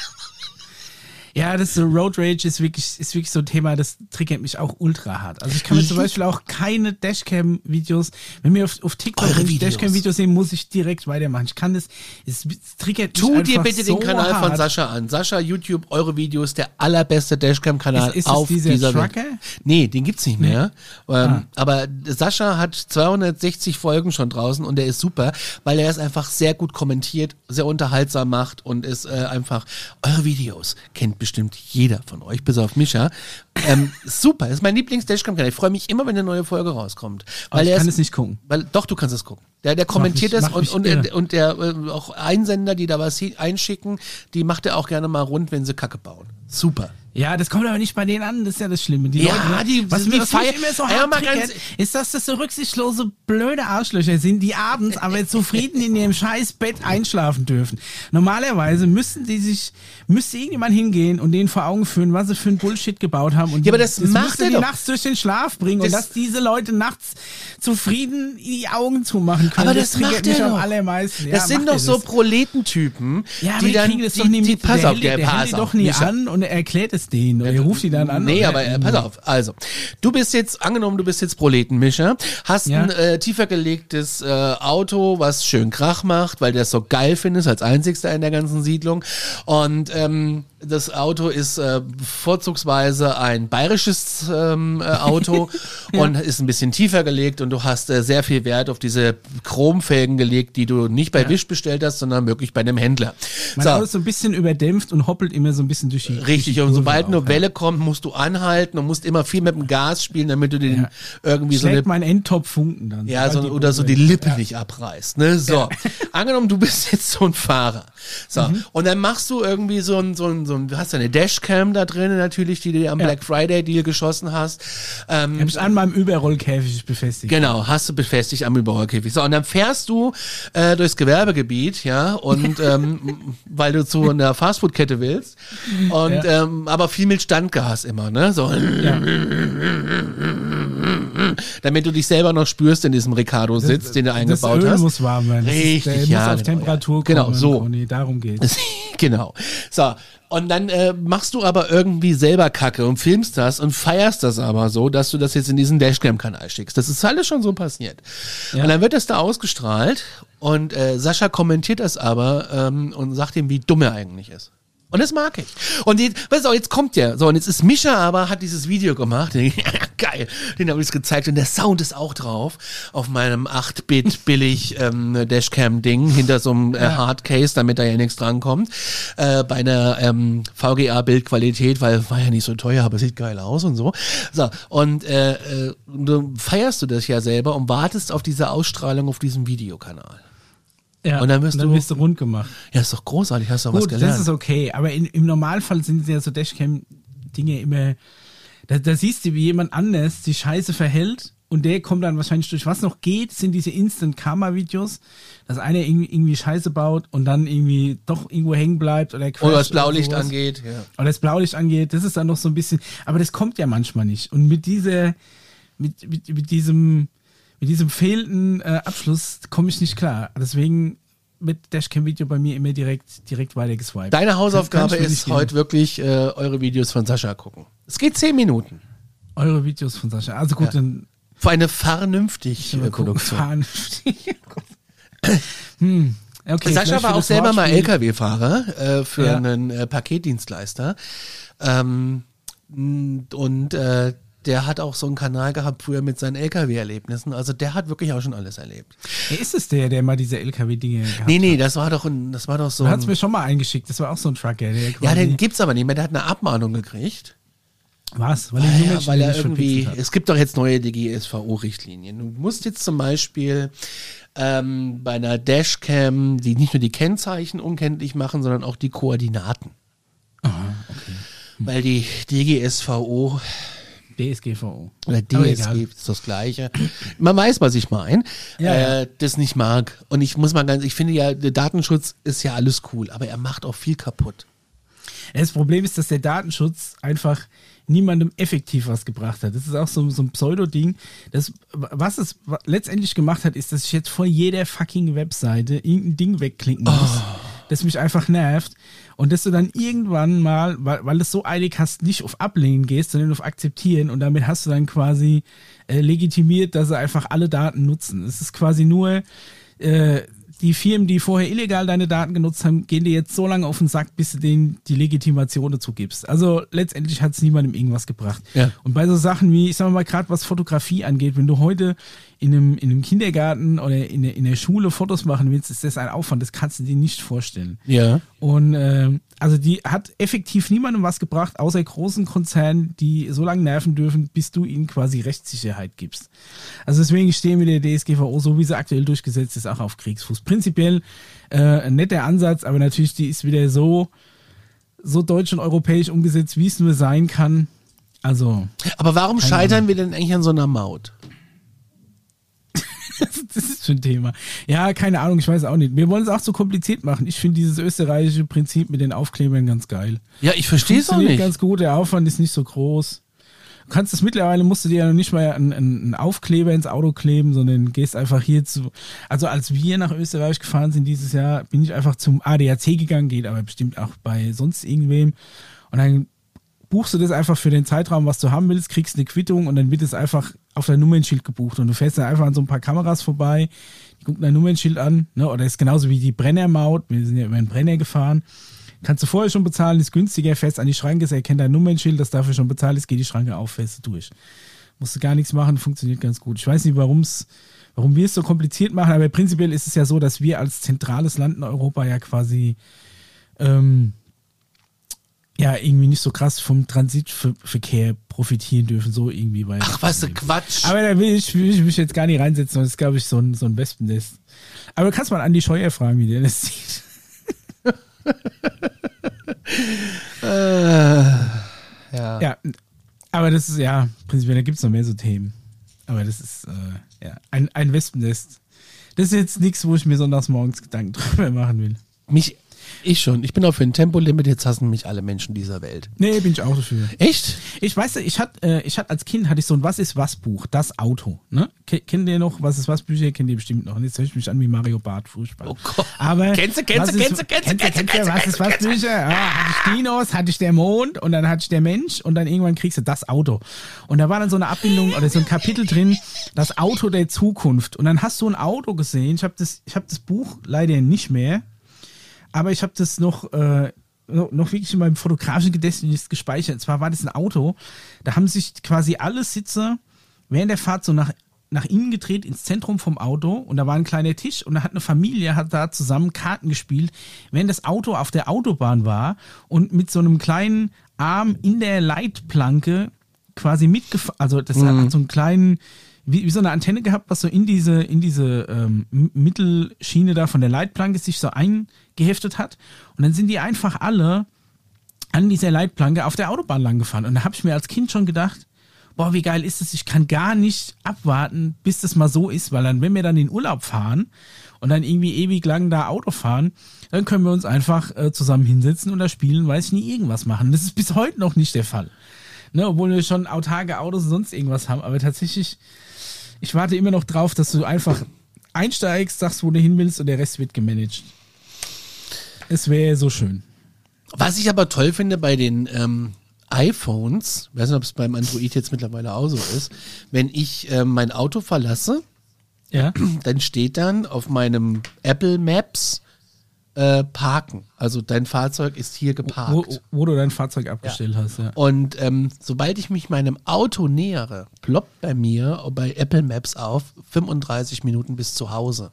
Ja, das so Road Rage ist wirklich, ist wirklich so ein Thema, das triggert mich auch ultra hart. Also ich kann mir zum Beispiel auch keine Dashcam-Videos, wenn mir auf, auf TikTok. Dashcam-Videos sehe, muss ich direkt weitermachen. Ich kann das, es, es triggert mich Tu dir bitte so den Kanal hart. von Sascha an. Sascha YouTube, eure Videos, der allerbeste Dashcam-Kanal Ist- ist es auf dieser dieser Trucker? Welt. Nee, den gibt's nicht mehr. Ähm, Ah. Aber Sascha hat 260 Folgen schon draußen und der ist super, weil er es einfach sehr gut kommentiert, sehr unterhaltsam macht und ist äh, einfach, eure Videos kennt bestimmt jeder von euch, bis auf Micha. Ähm, super, ist mein Lieblings-Dashcam-Kanal. Ich freue mich immer, wenn eine neue Folge rauskommt. Aber Weil ich er kann ist- es nicht gucken. weil, doch, du kannst es gucken. Der, der kommentiert mich- das und, und, irre. der, und der äh, auch Einsender, die da was hi- einschicken, die macht er auch gerne mal rund, wenn sie Kacke bauen. Super. Ja, das kommt aber nicht bei denen an, das ist ja das Schlimme. Die Ja, Leute, die- was die mir was mich feiern- immer so Ja, hart triggert, ist, dass das so rücksichtslose, blöde Arschlöcher sind, die abends aber zufrieden in ihrem scheiß Bett einschlafen dürfen. Normalerweise müssten die sich, müsste irgendjemand hingehen und denen vor Augen führen, was sie für ein Bullshit gebaut haben. Und Ja, aber das das macht er die doch. nachts durch den Schlaf bringen und Das- dass diese Leute nachts zufrieden die Augen zumachen können. Aber das, triggert macht mich er am allermeisten. Ja, das sind doch so das. Proletentypen, Ja, die dann, kriegen das die, doch nie die, mit. pass der auf, der, der hält pass auf. doch nie an und er erklärt es denen oder er ruft die dann an. Nee, aber äh, pass auf. Also, du bist jetzt, angenommen, du bist jetzt Proletenmischer, hast Ja. ein äh, tiefer gelegtes äh, Auto, was schön Krach macht, weil der es so geil findest, als einzigster in der ganzen Siedlung. Und ähm, das Auto ist äh, vorzugsweise ein bayerisches ähm, äh, Auto *laughs* und ist ein bisschen tiefer gelegt und du hast äh, sehr viel Wert auf diese Chromfelgen gelegt, die du nicht bei Wish bestellt hast, sondern wirklich bei einem Händler. Mein So. Auto ist so ein bisschen überdämpft und hoppelt immer so ein bisschen durch die durch Richtig, die und sobald eine auch, ja. Welle kommt, musst du anhalten und musst immer viel mit dem Gas spielen, damit du den Ja. irgendwie so eine, Schlägt mein Endtopf Funken dann. ja, so, oder so die Lippe nicht abreißt, ne? So. *laughs* Angenommen, du bist jetzt so ein Fahrer. So. Mhm. Und dann machst du irgendwie so ein, so ein, so ein, du hast ja eine Dashcam da drin natürlich, die du dir am Ja. Black Friday Deal geschossen hast. Ähm, Hab ich an meinem Überrollkäfig befestigt. Genau, hast du befestigt am Überrollkäfig. So, und dann fährst du äh, durchs Gewerbegebiet, ja, und *laughs* ähm, weil du zu einer Fastfood-Kette willst. Und Ja. ähm, aber viel mit Standgas immer, ne? So. Ja. Damit du dich selber noch spürst in diesem Ricardo sitz, den du Das eingebaut Öl hast. muss warm werden. Das ist- Richtig, der ja. muss auf genau, Temperatur. Genau, kommen. so. Conny, darum geht's. *laughs* genau. So. Und dann äh, machst du aber irgendwie selber Kacke und filmst das und feierst das aber so, dass du das jetzt in diesen Dashcam-Kanal schickst. Das ist alles schon so passiert. Ja. Und dann wird das da ausgestrahlt und äh, Sascha kommentiert das aber ähm, und sagt ihm, wie dumm er eigentlich ist. Und das mag ich. Und jetzt, weißt du, jetzt kommt der. So, und jetzt ist Mischa aber, hat dieses Video gemacht. *laughs* Geil. Den habe ich gezeigt. Und der Sound ist auch drauf. Auf meinem 8-Bit *laughs* billig ähm, Dashcam-Ding hinter so einem äh, Hardcase, damit da ja nichts drankommt. Äh, bei einer ähm, VGA-Bildqualität, weil war ja nicht so teuer, aber sieht geil aus und so. So, und äh, äh, du feierst du das ja selber und wartest auf diese Ausstrahlung auf diesem Videokanal. Ja. Und dann wirst du- wirst du rund gemacht. Ja, ist doch großartig, hast du was gelernt. das ist okay. Aber in, im Normalfall sind ja so Dashcam-Dinge immer. Da, da siehst du, wie jemand anders sich scheiße verhält und der kommt dann wahrscheinlich durch. Was noch geht, sind diese Instant-Karma-Videos, dass einer irgendwie, irgendwie Scheiße baut und dann irgendwie doch irgendwo hängen bleibt oder Oder das Blaulicht sowas. angeht. Ja. Oder das Blaulicht angeht, das ist dann noch so ein bisschen, aber das kommt ja manchmal nicht. Und mit dieser, mit, mit, mit diesem, mit diesem fehlenden äh, Abschluss komme ich nicht klar. Deswegen mit Dashcam-Video bei mir immer direkt, direkt weiter geswiped. Deine Hausaufgabe ist heute wirklich äh, eure Videos von Sascha gucken. Es geht zehn Minuten. Eure Videos von Sascha. Also gut, Ja. dann Für eine vernünftig mal äh, Produktion. fahren. *laughs* hm. Okay, Sascha war auch selber mal LKW-Fahrer äh, für Ja. einen äh, Paketdienstleister. Ähm, und äh, der hat auch so einen Kanal gehabt früher mit seinen LKW-Erlebnissen. Also der hat wirklich auch schon alles erlebt. Wer ist es der, der mal diese LKW-Dinge gehabt Nee, nee, das war doch ein, das war doch so. Du hast mir schon mal eingeschickt, das war auch so ein Trucker. Der ja, den gibt's aber nicht mehr. Der hat eine Abmahnung gekriegt. Was? Weil, er Ah, ja, weil er irgendwie, hat. es gibt doch jetzt neue DGSVO-Richtlinien. Du musst jetzt zum Beispiel ähm, bei einer Dashcam die nicht nur die Kennzeichen unkenntlich machen, sondern auch die Koordinaten. Weil die DGSVO DSGVO. oder DSG ist das Gleiche. Man weiß, was ich meine. Ja, äh, ja. Das nicht mag. Und ich muss mal ganz, ich finde ja, der Datenschutz ist ja alles cool, aber er macht auch viel kaputt. Das Problem ist, dass der Datenschutz einfach niemandem effektiv was gebracht hat. Das ist auch so, so ein Pseudo-Ding. Das, was es letztendlich gemacht hat, ist, dass ich jetzt vor jeder fucking Webseite irgendein Ding wegklicken muss, das mich einfach nervt. Und dass du dann irgendwann mal, weil, weil du es so eilig hast, nicht auf Ablehnen gehst, sondern auf Akzeptieren. Und damit hast du dann quasi äh, legitimiert, dass sie einfach alle Daten nutzen. Es ist quasi nur äh, die Firmen, die vorher illegal deine Daten genutzt haben, gehen dir jetzt so lange auf den Sack, bis du denen die Legitimation dazu gibst. Also letztendlich hat es niemandem irgendwas gebracht. Ja. Und bei so Sachen wie, ich sag mal gerade was Fotografie angeht, wenn du heute in einem, in einem Kindergarten oder in der, in der Schule Fotos machen willst, ist das ein Aufwand, das kannst du dir nicht vorstellen. Ja. Und ähm, also die hat effektiv niemandem was gebracht, außer großen Konzernen, die so lange nerven dürfen, bis du ihnen quasi Rechtssicherheit gibst. Also deswegen stehen wir der DSGVO, so wie sie aktuell durchgesetzt ist, auch auf Kriegsfuß. Prinzipiell äh, ein netter Ansatz, aber natürlich, die ist wieder so, so deutsch und europäisch umgesetzt, wie es nur sein kann. Also, Aber warum scheitern wir denn eigentlich an so einer Maut? *laughs* das ist schon ein Thema. Ja, keine Ahnung, ich weiß auch nicht. Wir wollen es auch so kompliziert machen. Ich finde dieses österreichische Prinzip mit den Aufklebern ganz geil. Ja, ich verstehe es auch nicht. ganz gut, der Aufwand ist nicht so groß. Du kannst es mittlerweile, musst du dir ja noch nicht mal einen, einen Aufkleber ins Auto kleben, sondern gehst einfach hier zu. Also als wir nach Österreich gefahren sind dieses Jahr, bin ich einfach zum ADAC gegangen, geht aber bestimmt auch bei sonst irgendwem. Und dann buchst du das einfach für den Zeitraum, was du haben willst, kriegst eine Quittung und dann wird es einfach auf dein Nummernschild gebucht. Und du fährst dann einfach an so ein paar Kameras vorbei, die gucken dein Nummernschild an, ne? Oder ist genauso wie die Brennermaut. Wir sind ja über den Brenner gefahren. Kannst du vorher schon bezahlen, ist günstiger, fährst an die Schranke, erkennt dein Nummernschild, das dafür schon bezahlt ist, geht die Schranke auf, fährst du durch. Musst du gar nichts machen, funktioniert ganz gut. Ich weiß nicht, warum's, warum wir es so kompliziert machen, aber prinzipiell ist es ja so, dass wir als zentrales Land in Europa ja quasi ähm, ja irgendwie nicht so krass vom Transitverkehr profitieren dürfen, so irgendwie. Weil Ach, was für Quatsch. aber da will ich, will ich mich jetzt gar nicht reinsetzen, das ist, glaube ich, so ein, so ein Wespennest. Aber du kannst mal an die Scheuer fragen, wie der das sieht. Äh, ja. Ja, aber das ist ja, prinzipiell, da gibt es noch mehr so Themen. Aber das ist äh, ja ein, ein Wespennest. Das ist jetzt nichts, wo ich mir sonntags morgens Gedanken *laughs* drüber machen will. Mich, ich schon. Ich bin auch für ein Tempolimit. Jetzt hassen mich alle Menschen dieser Welt. Nee, bin ich auch dafür. Echt? Ich weiß, ich hatte, äh, ich hatte als Kind hatte ich so ein Was ist was Buch, das Auto. Ne? Ke- Kennt ihr noch Was ist was Bücher? Kennt ihr bestimmt noch. Und jetzt höre ich mich an wie Mario Barth, furchtbar. Oh Gott. Aber Kennst du, kennst du, kennst du, kennst du, kennst du, kennst du, was ist was Bücher? Ja, hatte ich Dinos, hatte ich der Mond und dann hatte ich der Mensch und dann irgendwann kriegst du das Auto. Und da war dann so eine Abbildung oder so ein Kapitel drin, das Auto der Zukunft. Und dann hast du ein Auto gesehen. Ich habe das, ich habe das Buch leider nicht mehr, aber ich habe das noch, äh, noch wirklich in meinem fotografischen Gedächtnis gespeichert. Und zwar war das ein Auto, da haben sich quasi alle Sitze während der Fahrt so nach, nach innen gedreht ins Zentrum vom Auto und da war ein kleiner Tisch und da hat eine Familie hat da zusammen Karten gespielt, während das Auto auf der Autobahn war und mit so einem kleinen Arm in der Leitplanke quasi mitgefahren, also das hat so einen kleinen, wie, wie so eine Antenne gehabt, was so in diese, in diese ähm, Mittelschiene da von der Leitplanke sich so eingeheftet hat. Und dann sind die einfach alle an dieser Leitplanke auf der Autobahn lang gefahren. Und da habe ich mir als Kind schon gedacht, boah, wie geil ist das? Ich kann gar nicht abwarten, bis das mal so ist, weil dann, wenn wir dann in Urlaub fahren und dann irgendwie ewig lang da Auto fahren, dann können wir uns einfach äh, zusammen hinsetzen und da spielen, weiß ich nie, irgendwas machen. Das ist bis heute noch nicht der Fall. Ne, obwohl wir schon autarke Autos und sonst irgendwas haben. Aber tatsächlich, ich warte immer noch drauf, dass du einfach einsteigst, sagst, wo du hin willst und der Rest wird gemanagt. Es wäre so schön. Was ich aber toll finde bei den ähm, iPhones, weiß nicht, ob es beim Android jetzt mittlerweile auch so ist, wenn ich ähm, mein Auto verlasse, Ja. dann steht dann auf meinem Apple Maps äh, Parken. Also dein Fahrzeug ist hier geparkt. Wo, wo du dein Fahrzeug abgestellt hast, ja. Und ähm, sobald ich mich meinem Auto nähere, ploppt bei mir bei Apple Maps auf 35 Minuten bis zu Hause,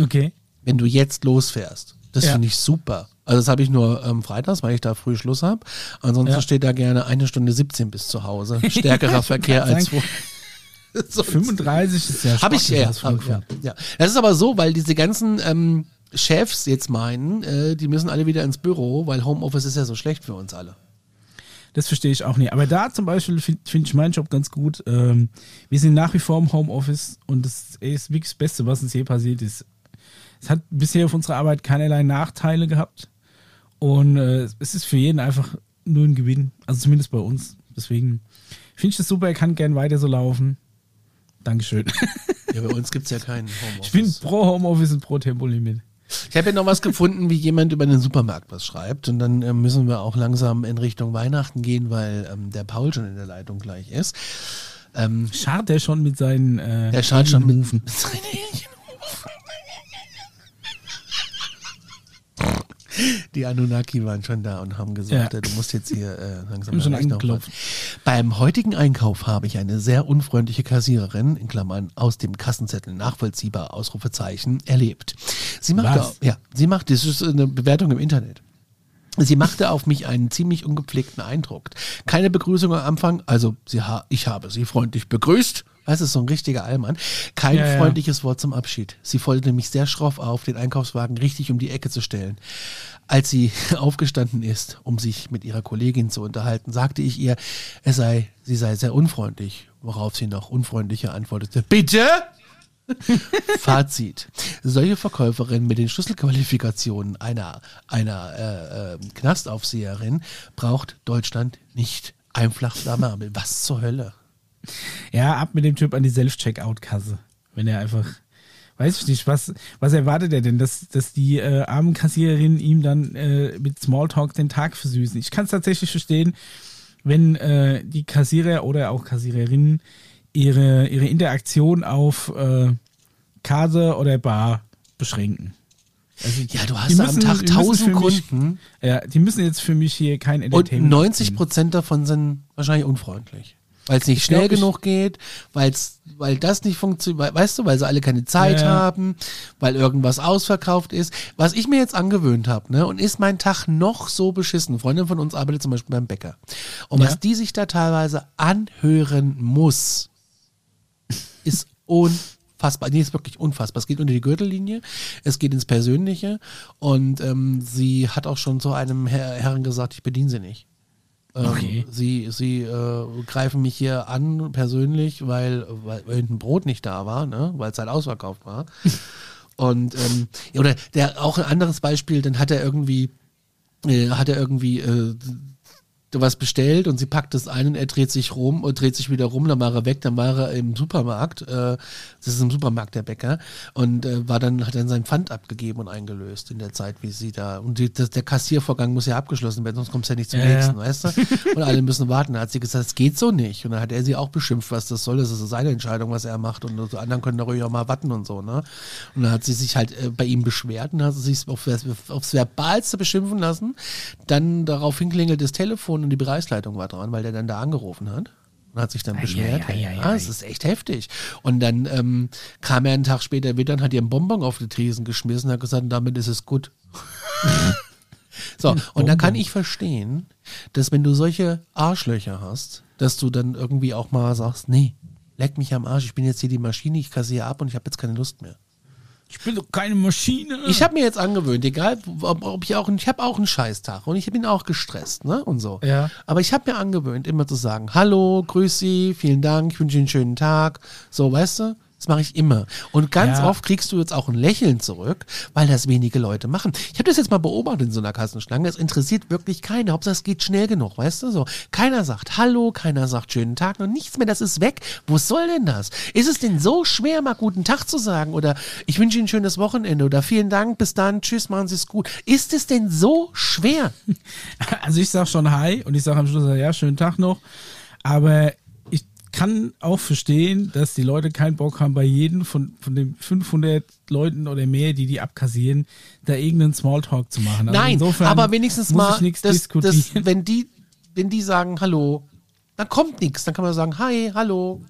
Okay. wenn du jetzt losfährst. Das Ja. finde ich super. Also das habe ich nur ähm, freitags, weil ich da früh Schluss habe. Ansonsten Ja. steht da gerne eine Stunde 17 bis zu Hause. Stärkerer *laughs* Verkehr als sagen, vor. *laughs* Sonst- 35 ist ja Hab ich ja, hab, ja, ja. Das ist aber so, weil diese ganzen ähm, Chefs jetzt meinen, äh, die müssen alle wieder ins Büro, weil Homeoffice ist ja so schlecht für uns alle. Das verstehe ich auch nicht. Aber da zum Beispiel finde find ich meinen Job ganz gut. Ähm, wir sind nach wie vor im Homeoffice und das ist wirklich das Beste, was uns je passiert ist. Es hat bisher auf unserer Arbeit keinerlei Nachteile gehabt. Und äh, es ist für jeden einfach nur ein Gewinn. Also zumindest bei uns. Deswegen finde ich das super, er kann gern weiter so laufen. Dankeschön. Ja, bei uns gibt's ja *laughs* keinen Homeoffice. Ich bin pro Homeoffice und pro Tempolimit. Ich habe ja noch was gefunden, wie jemand über den Supermarkt was schreibt. Und dann äh, müssen wir auch langsam in Richtung Weihnachten gehen, weil ähm, der Paul schon in der Leitung gleich ist. Ähm, Schart der schon mit seinen äh, der schaut schon mit, mit seinen Hähnchen Die Anunnaki waren schon da und haben gesagt, Ja. äh, du musst jetzt hier äh, langsam schon machen. Beim heutigen Einkauf habe ich eine sehr unfreundliche Kassiererin, in Klammern aus dem Kassenzettel nachvollziehbar, Ausrufezeichen, erlebt. Sie machte, Was? ja, sie macht, das ist eine Bewertung im Internet. Sie machte auf mich einen ziemlich ungepflegten Eindruck. Keine Begrüßung am Anfang, also sie ha ich habe sie freundlich begrüßt. Das ist so ein richtiger Allmann. Kein Ja, ja. freundliches Wort zum Abschied. Sie forderte mich sehr schroff auf, den Einkaufswagen richtig um die Ecke zu stellen. Als sie *laughs* aufgestanden ist, um sich mit ihrer Kollegin zu unterhalten, sagte ich ihr, es sei, sie sei sehr unfreundlich, worauf sie noch unfreundlicher antwortete. Bitte? *laughs* Fazit. Solche Verkäuferinnen mit den Schlüsselqualifikationen einer, einer äh, äh, Knastaufseherin braucht Deutschland nicht Einflachflamme, was zur Hölle? Ja, ab mit dem Typ an die Self-Checkout-Kasse. Wenn er einfach, weiß ich nicht, was, was erwartet er denn, dass, dass die äh, armen Kassiererinnen ihm dann äh, mit Smalltalk den Tag versüßen? Ich kann es tatsächlich verstehen, wenn äh, die Kassierer oder auch Kassiererinnen ihre, ihre Interaktion auf äh, Karte oder Bar beschränken. Also, Ja, du hast am müssen- Tag die müssen 1000 für mich- Kunden Ja, die müssen jetzt für mich hier kein und Entertainment 90 Prozent davon sind wahrscheinlich unfreundlich. Weil es nicht Ich schnell genug geht, weil's, weil das nicht funktioniert, weißt du, weil sie alle keine Zeit Ja. haben, weil irgendwas ausverkauft ist. Was ich mir jetzt angewöhnt habe, ne, und ist mein Tag noch so beschissen. Eine Freundin von uns arbeitet zum Beispiel beim Bäcker. Und Ja. was die sich da teilweise anhören muss, ist unfassbar. Nee, ist wirklich unfassbar. Es geht unter die Gürtellinie, es geht ins Persönliche und ähm, sie hat auch schon zu einem Herr, Herrn gesagt, ich bediene sie nicht. Ähm, Okay. Sie, sie äh, greifen mich hier an persönlich, weil, weil, weil ein Brot nicht da war, ne? weil es halt ausverkauft war. *laughs* Und ähm, oder der auch ein anderes Beispiel, dann hat er irgendwie, äh, hat er irgendwie äh, was bestellt und sie packt es ein und er dreht sich rum und dreht sich wieder rum, dann war er weg, dann war er im Supermarkt, äh, das ist im Supermarkt der Bäcker und äh, war dann, hat dann sein Pfand abgegeben und eingelöst in der Zeit, wie sie da, und die, das, der Kassiervorgang muss ja abgeschlossen werden, sonst kommst du ja nicht zum Ja, ja. nächsten, weißt du? Und alle müssen warten. Da hat sie gesagt, es geht so nicht. Und dann hat er sie auch beschimpft, was das soll, das ist seine Entscheidung, was er macht und die anderen können da ruhig auch mal warten und so, ne? Und dann hat sie sich halt äh, bei ihm beschwert und hat sich auf, aufs Verbalste beschimpfen lassen. Dann daraufhin klingelt das Telefon und die Bereichsleitung war dran, weil der dann da angerufen hat. Und hat sich dann beschwert. ei, ei, ah, es ist echt heftig. Und dann ähm, kam er einen Tag später wieder und hat ihr einen Bonbon auf die Tresen geschmissen und hat gesagt, damit ist es gut. *laughs* so, und da kann ich verstehen, dass wenn du solche Arschlöcher hast, dass du dann irgendwie auch mal sagst, nee, leck mich am Arsch, ich bin jetzt hier die Maschine, ich kassiere ab und ich habe jetzt keine Lust mehr. Ich bin doch keine Maschine. Ich habe mir jetzt angewöhnt, egal ob, ob ich auch, ich habe auch einen Scheißtag und ich bin auch gestresst, ne und so. Ja. Aber ich habe mir angewöhnt, immer zu sagen, hallo, grüß Sie, vielen Dank, ich wünsche Ihnen einen schönen Tag. So, weißt du? Das mache ich immer. Und ganz Ja. oft kriegst du jetzt auch ein Lächeln zurück, weil das wenige Leute machen. Ich habe das jetzt mal beobachtet in so einer Kassenschlange. Es interessiert wirklich keiner. Hauptsache es geht schnell genug, weißt du? So, keiner sagt Hallo, keiner sagt schönen Tag und nichts mehr. Das ist weg. Wo soll denn das? Ist es denn so schwer, mal guten Tag zu sagen oder ich wünsche Ihnen ein schönes Wochenende oder vielen Dank, bis dann, tschüss, machen Sie es gut. Ist es denn so schwer? *laughs* Also ich sag schon Hi und ich sag am Schluss, ja, schönen Tag noch. Aber kann auch verstehen, dass die Leute keinen Bock haben, bei jedem von, von den 500 Leuten oder mehr, die die abkassieren, da irgendeinen Smalltalk zu machen. Also Nein, aber wenigstens mal, das, das, wenn die, wenn die sagen Hallo, dann kommt nichts. Dann kann man sagen Hi, Hallo.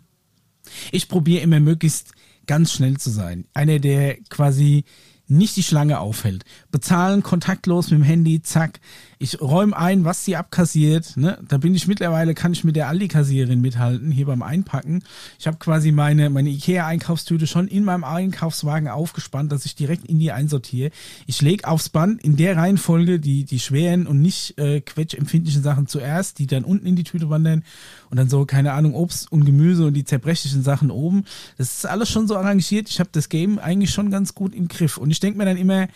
Ich probiere immer möglichst ganz schnell zu sein. Einer, der quasi nicht die Schlange aufhält. Bezahlen kontaktlos mit dem Handy, zack. Ich räume ein, was sie abkassiert. Ne? Da bin ich mittlerweile, kann ich mit der Aldi-Kassiererin mithalten, hier beim Einpacken. Ich habe quasi meine, meine Ikea-Einkaufstüte schon in meinem Einkaufswagen aufgespannt, dass ich direkt in die einsortiere. Ich lege aufs Band in der Reihenfolge die, die schweren und nicht äh, quetschempfindlichen Sachen zuerst, die dann unten in die Tüte wandern und dann so, keine Ahnung, Obst und Gemüse und die zerbrechlichen Sachen oben. Das ist alles schon so arrangiert. Ich habe das Game eigentlich schon ganz gut im Griff. Und ich denke mir dann immer,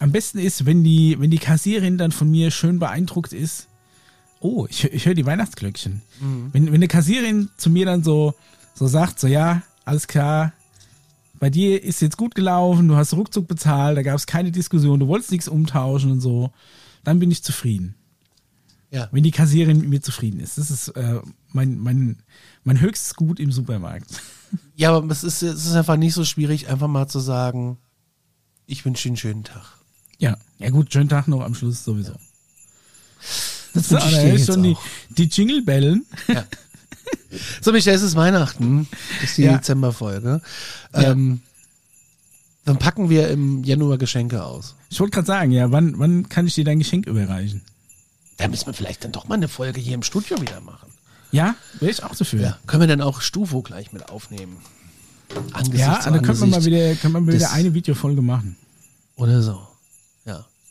am besten ist, wenn die, wenn die Kassiererin dann von mir schön beeindruckt ist. Oh, ich, ich höre die Weihnachtsglöckchen. Wenn, wenn eine Kassiererin zu mir dann so, so sagt, so ja, alles klar, bei dir ist jetzt gut gelaufen, du hast ruckzuck bezahlt, da gab es keine Diskussion, du wolltest nichts umtauschen und so, dann bin ich zufrieden. Ja. Wenn die Kassiererin mit mir zufrieden ist. Das ist äh, mein, mein, mein höchstes Gut im Supermarkt. Ja, aber es ist, es ist einfach nicht so schwierig, einfach mal zu sagen, ich wünsche Ihnen einen schönen Tag. Ja, ja gut, schönen Tag noch am Schluss sowieso. Das So, da ist jetzt schon die, auch. die Jingle-Bellen. So, Michael, es ist Weihnachten. Das ist die Ja. Dezemberfolge. Ja. Ähm, dann packen wir im Januar Geschenke aus. Ich wollte gerade sagen, ja, wann, wann kann ich dir dein Geschenk überreichen? Da müssen wir vielleicht dann doch mal eine Folge hier im Studio wieder machen. Ja, wäre ich auch dafür. Ja. Können wir dann auch Stufo gleich mit aufnehmen? Angesicht Ja, dann könnte man mal Angesicht. wieder, könnte man mal wieder eine Videofolge machen. Oder so.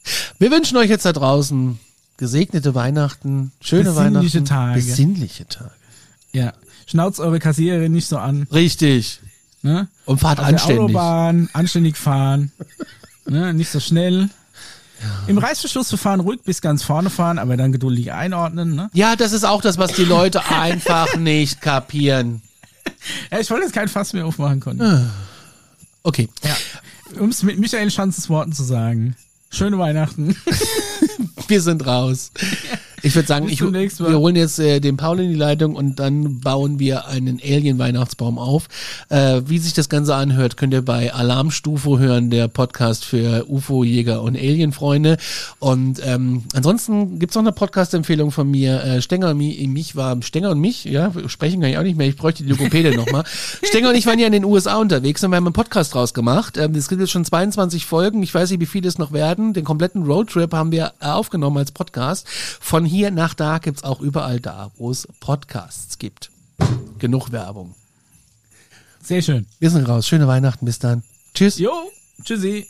Ja. Wir wünschen euch jetzt da draußen gesegnete Weihnachten, schöne Besinnliche Weihnachten. Tage. Besinnliche Tage. Ja. Schnauzt eure Kassiererin nicht so an. Richtig. Ne? Und fahrt Auf der anständig. Autobahn, anständig fahren. *laughs* ne? Nicht so schnell. Im Reißverschlussverfahren ruhig bis ganz vorne fahren, aber dann geduldig einordnen. Ne? Ja, das ist auch das, was die Leute einfach *laughs* nicht kapieren. Ja, ich wollte jetzt kein Fass mehr aufmachen können. Ah. Okay. Ja. Um es mit Michael Schanzes Worten zu sagen. Schöne Weihnachten. *laughs* Wir sind raus. *laughs* Ich würde sagen, ich, wir holen jetzt äh, den Paul in die Leitung und dann bauen wir einen Alien-Weihnachtsbaum auf. Äh, wie sich das Ganze anhört, könnt ihr bei Alarmstufe hören, der Podcast für UFO-Jäger und Alien-Freunde. Und ähm, ansonsten gibt's noch eine Podcast-Empfehlung von mir. Äh, Stenger und mich, mich war Stenger und mich, ja, sprechen kann ich auch nicht mehr, ich bräuchte die Logopäde *laughs* nochmal. Stenger und ich waren ja in den USA unterwegs und wir haben einen Podcast draus gemacht. Ähm, es gibt jetzt schon 22 Folgen, ich weiß nicht, wie viele es noch werden. Den kompletten Roadtrip haben wir äh, aufgenommen als Podcast. Von hier nach da gibt's auch überall da, wo es Podcasts gibt. Genug Werbung. Sehr schön. Wir sind raus. Schöne Weihnachten. Bis dann. Tschüss. Jo, tschüssi.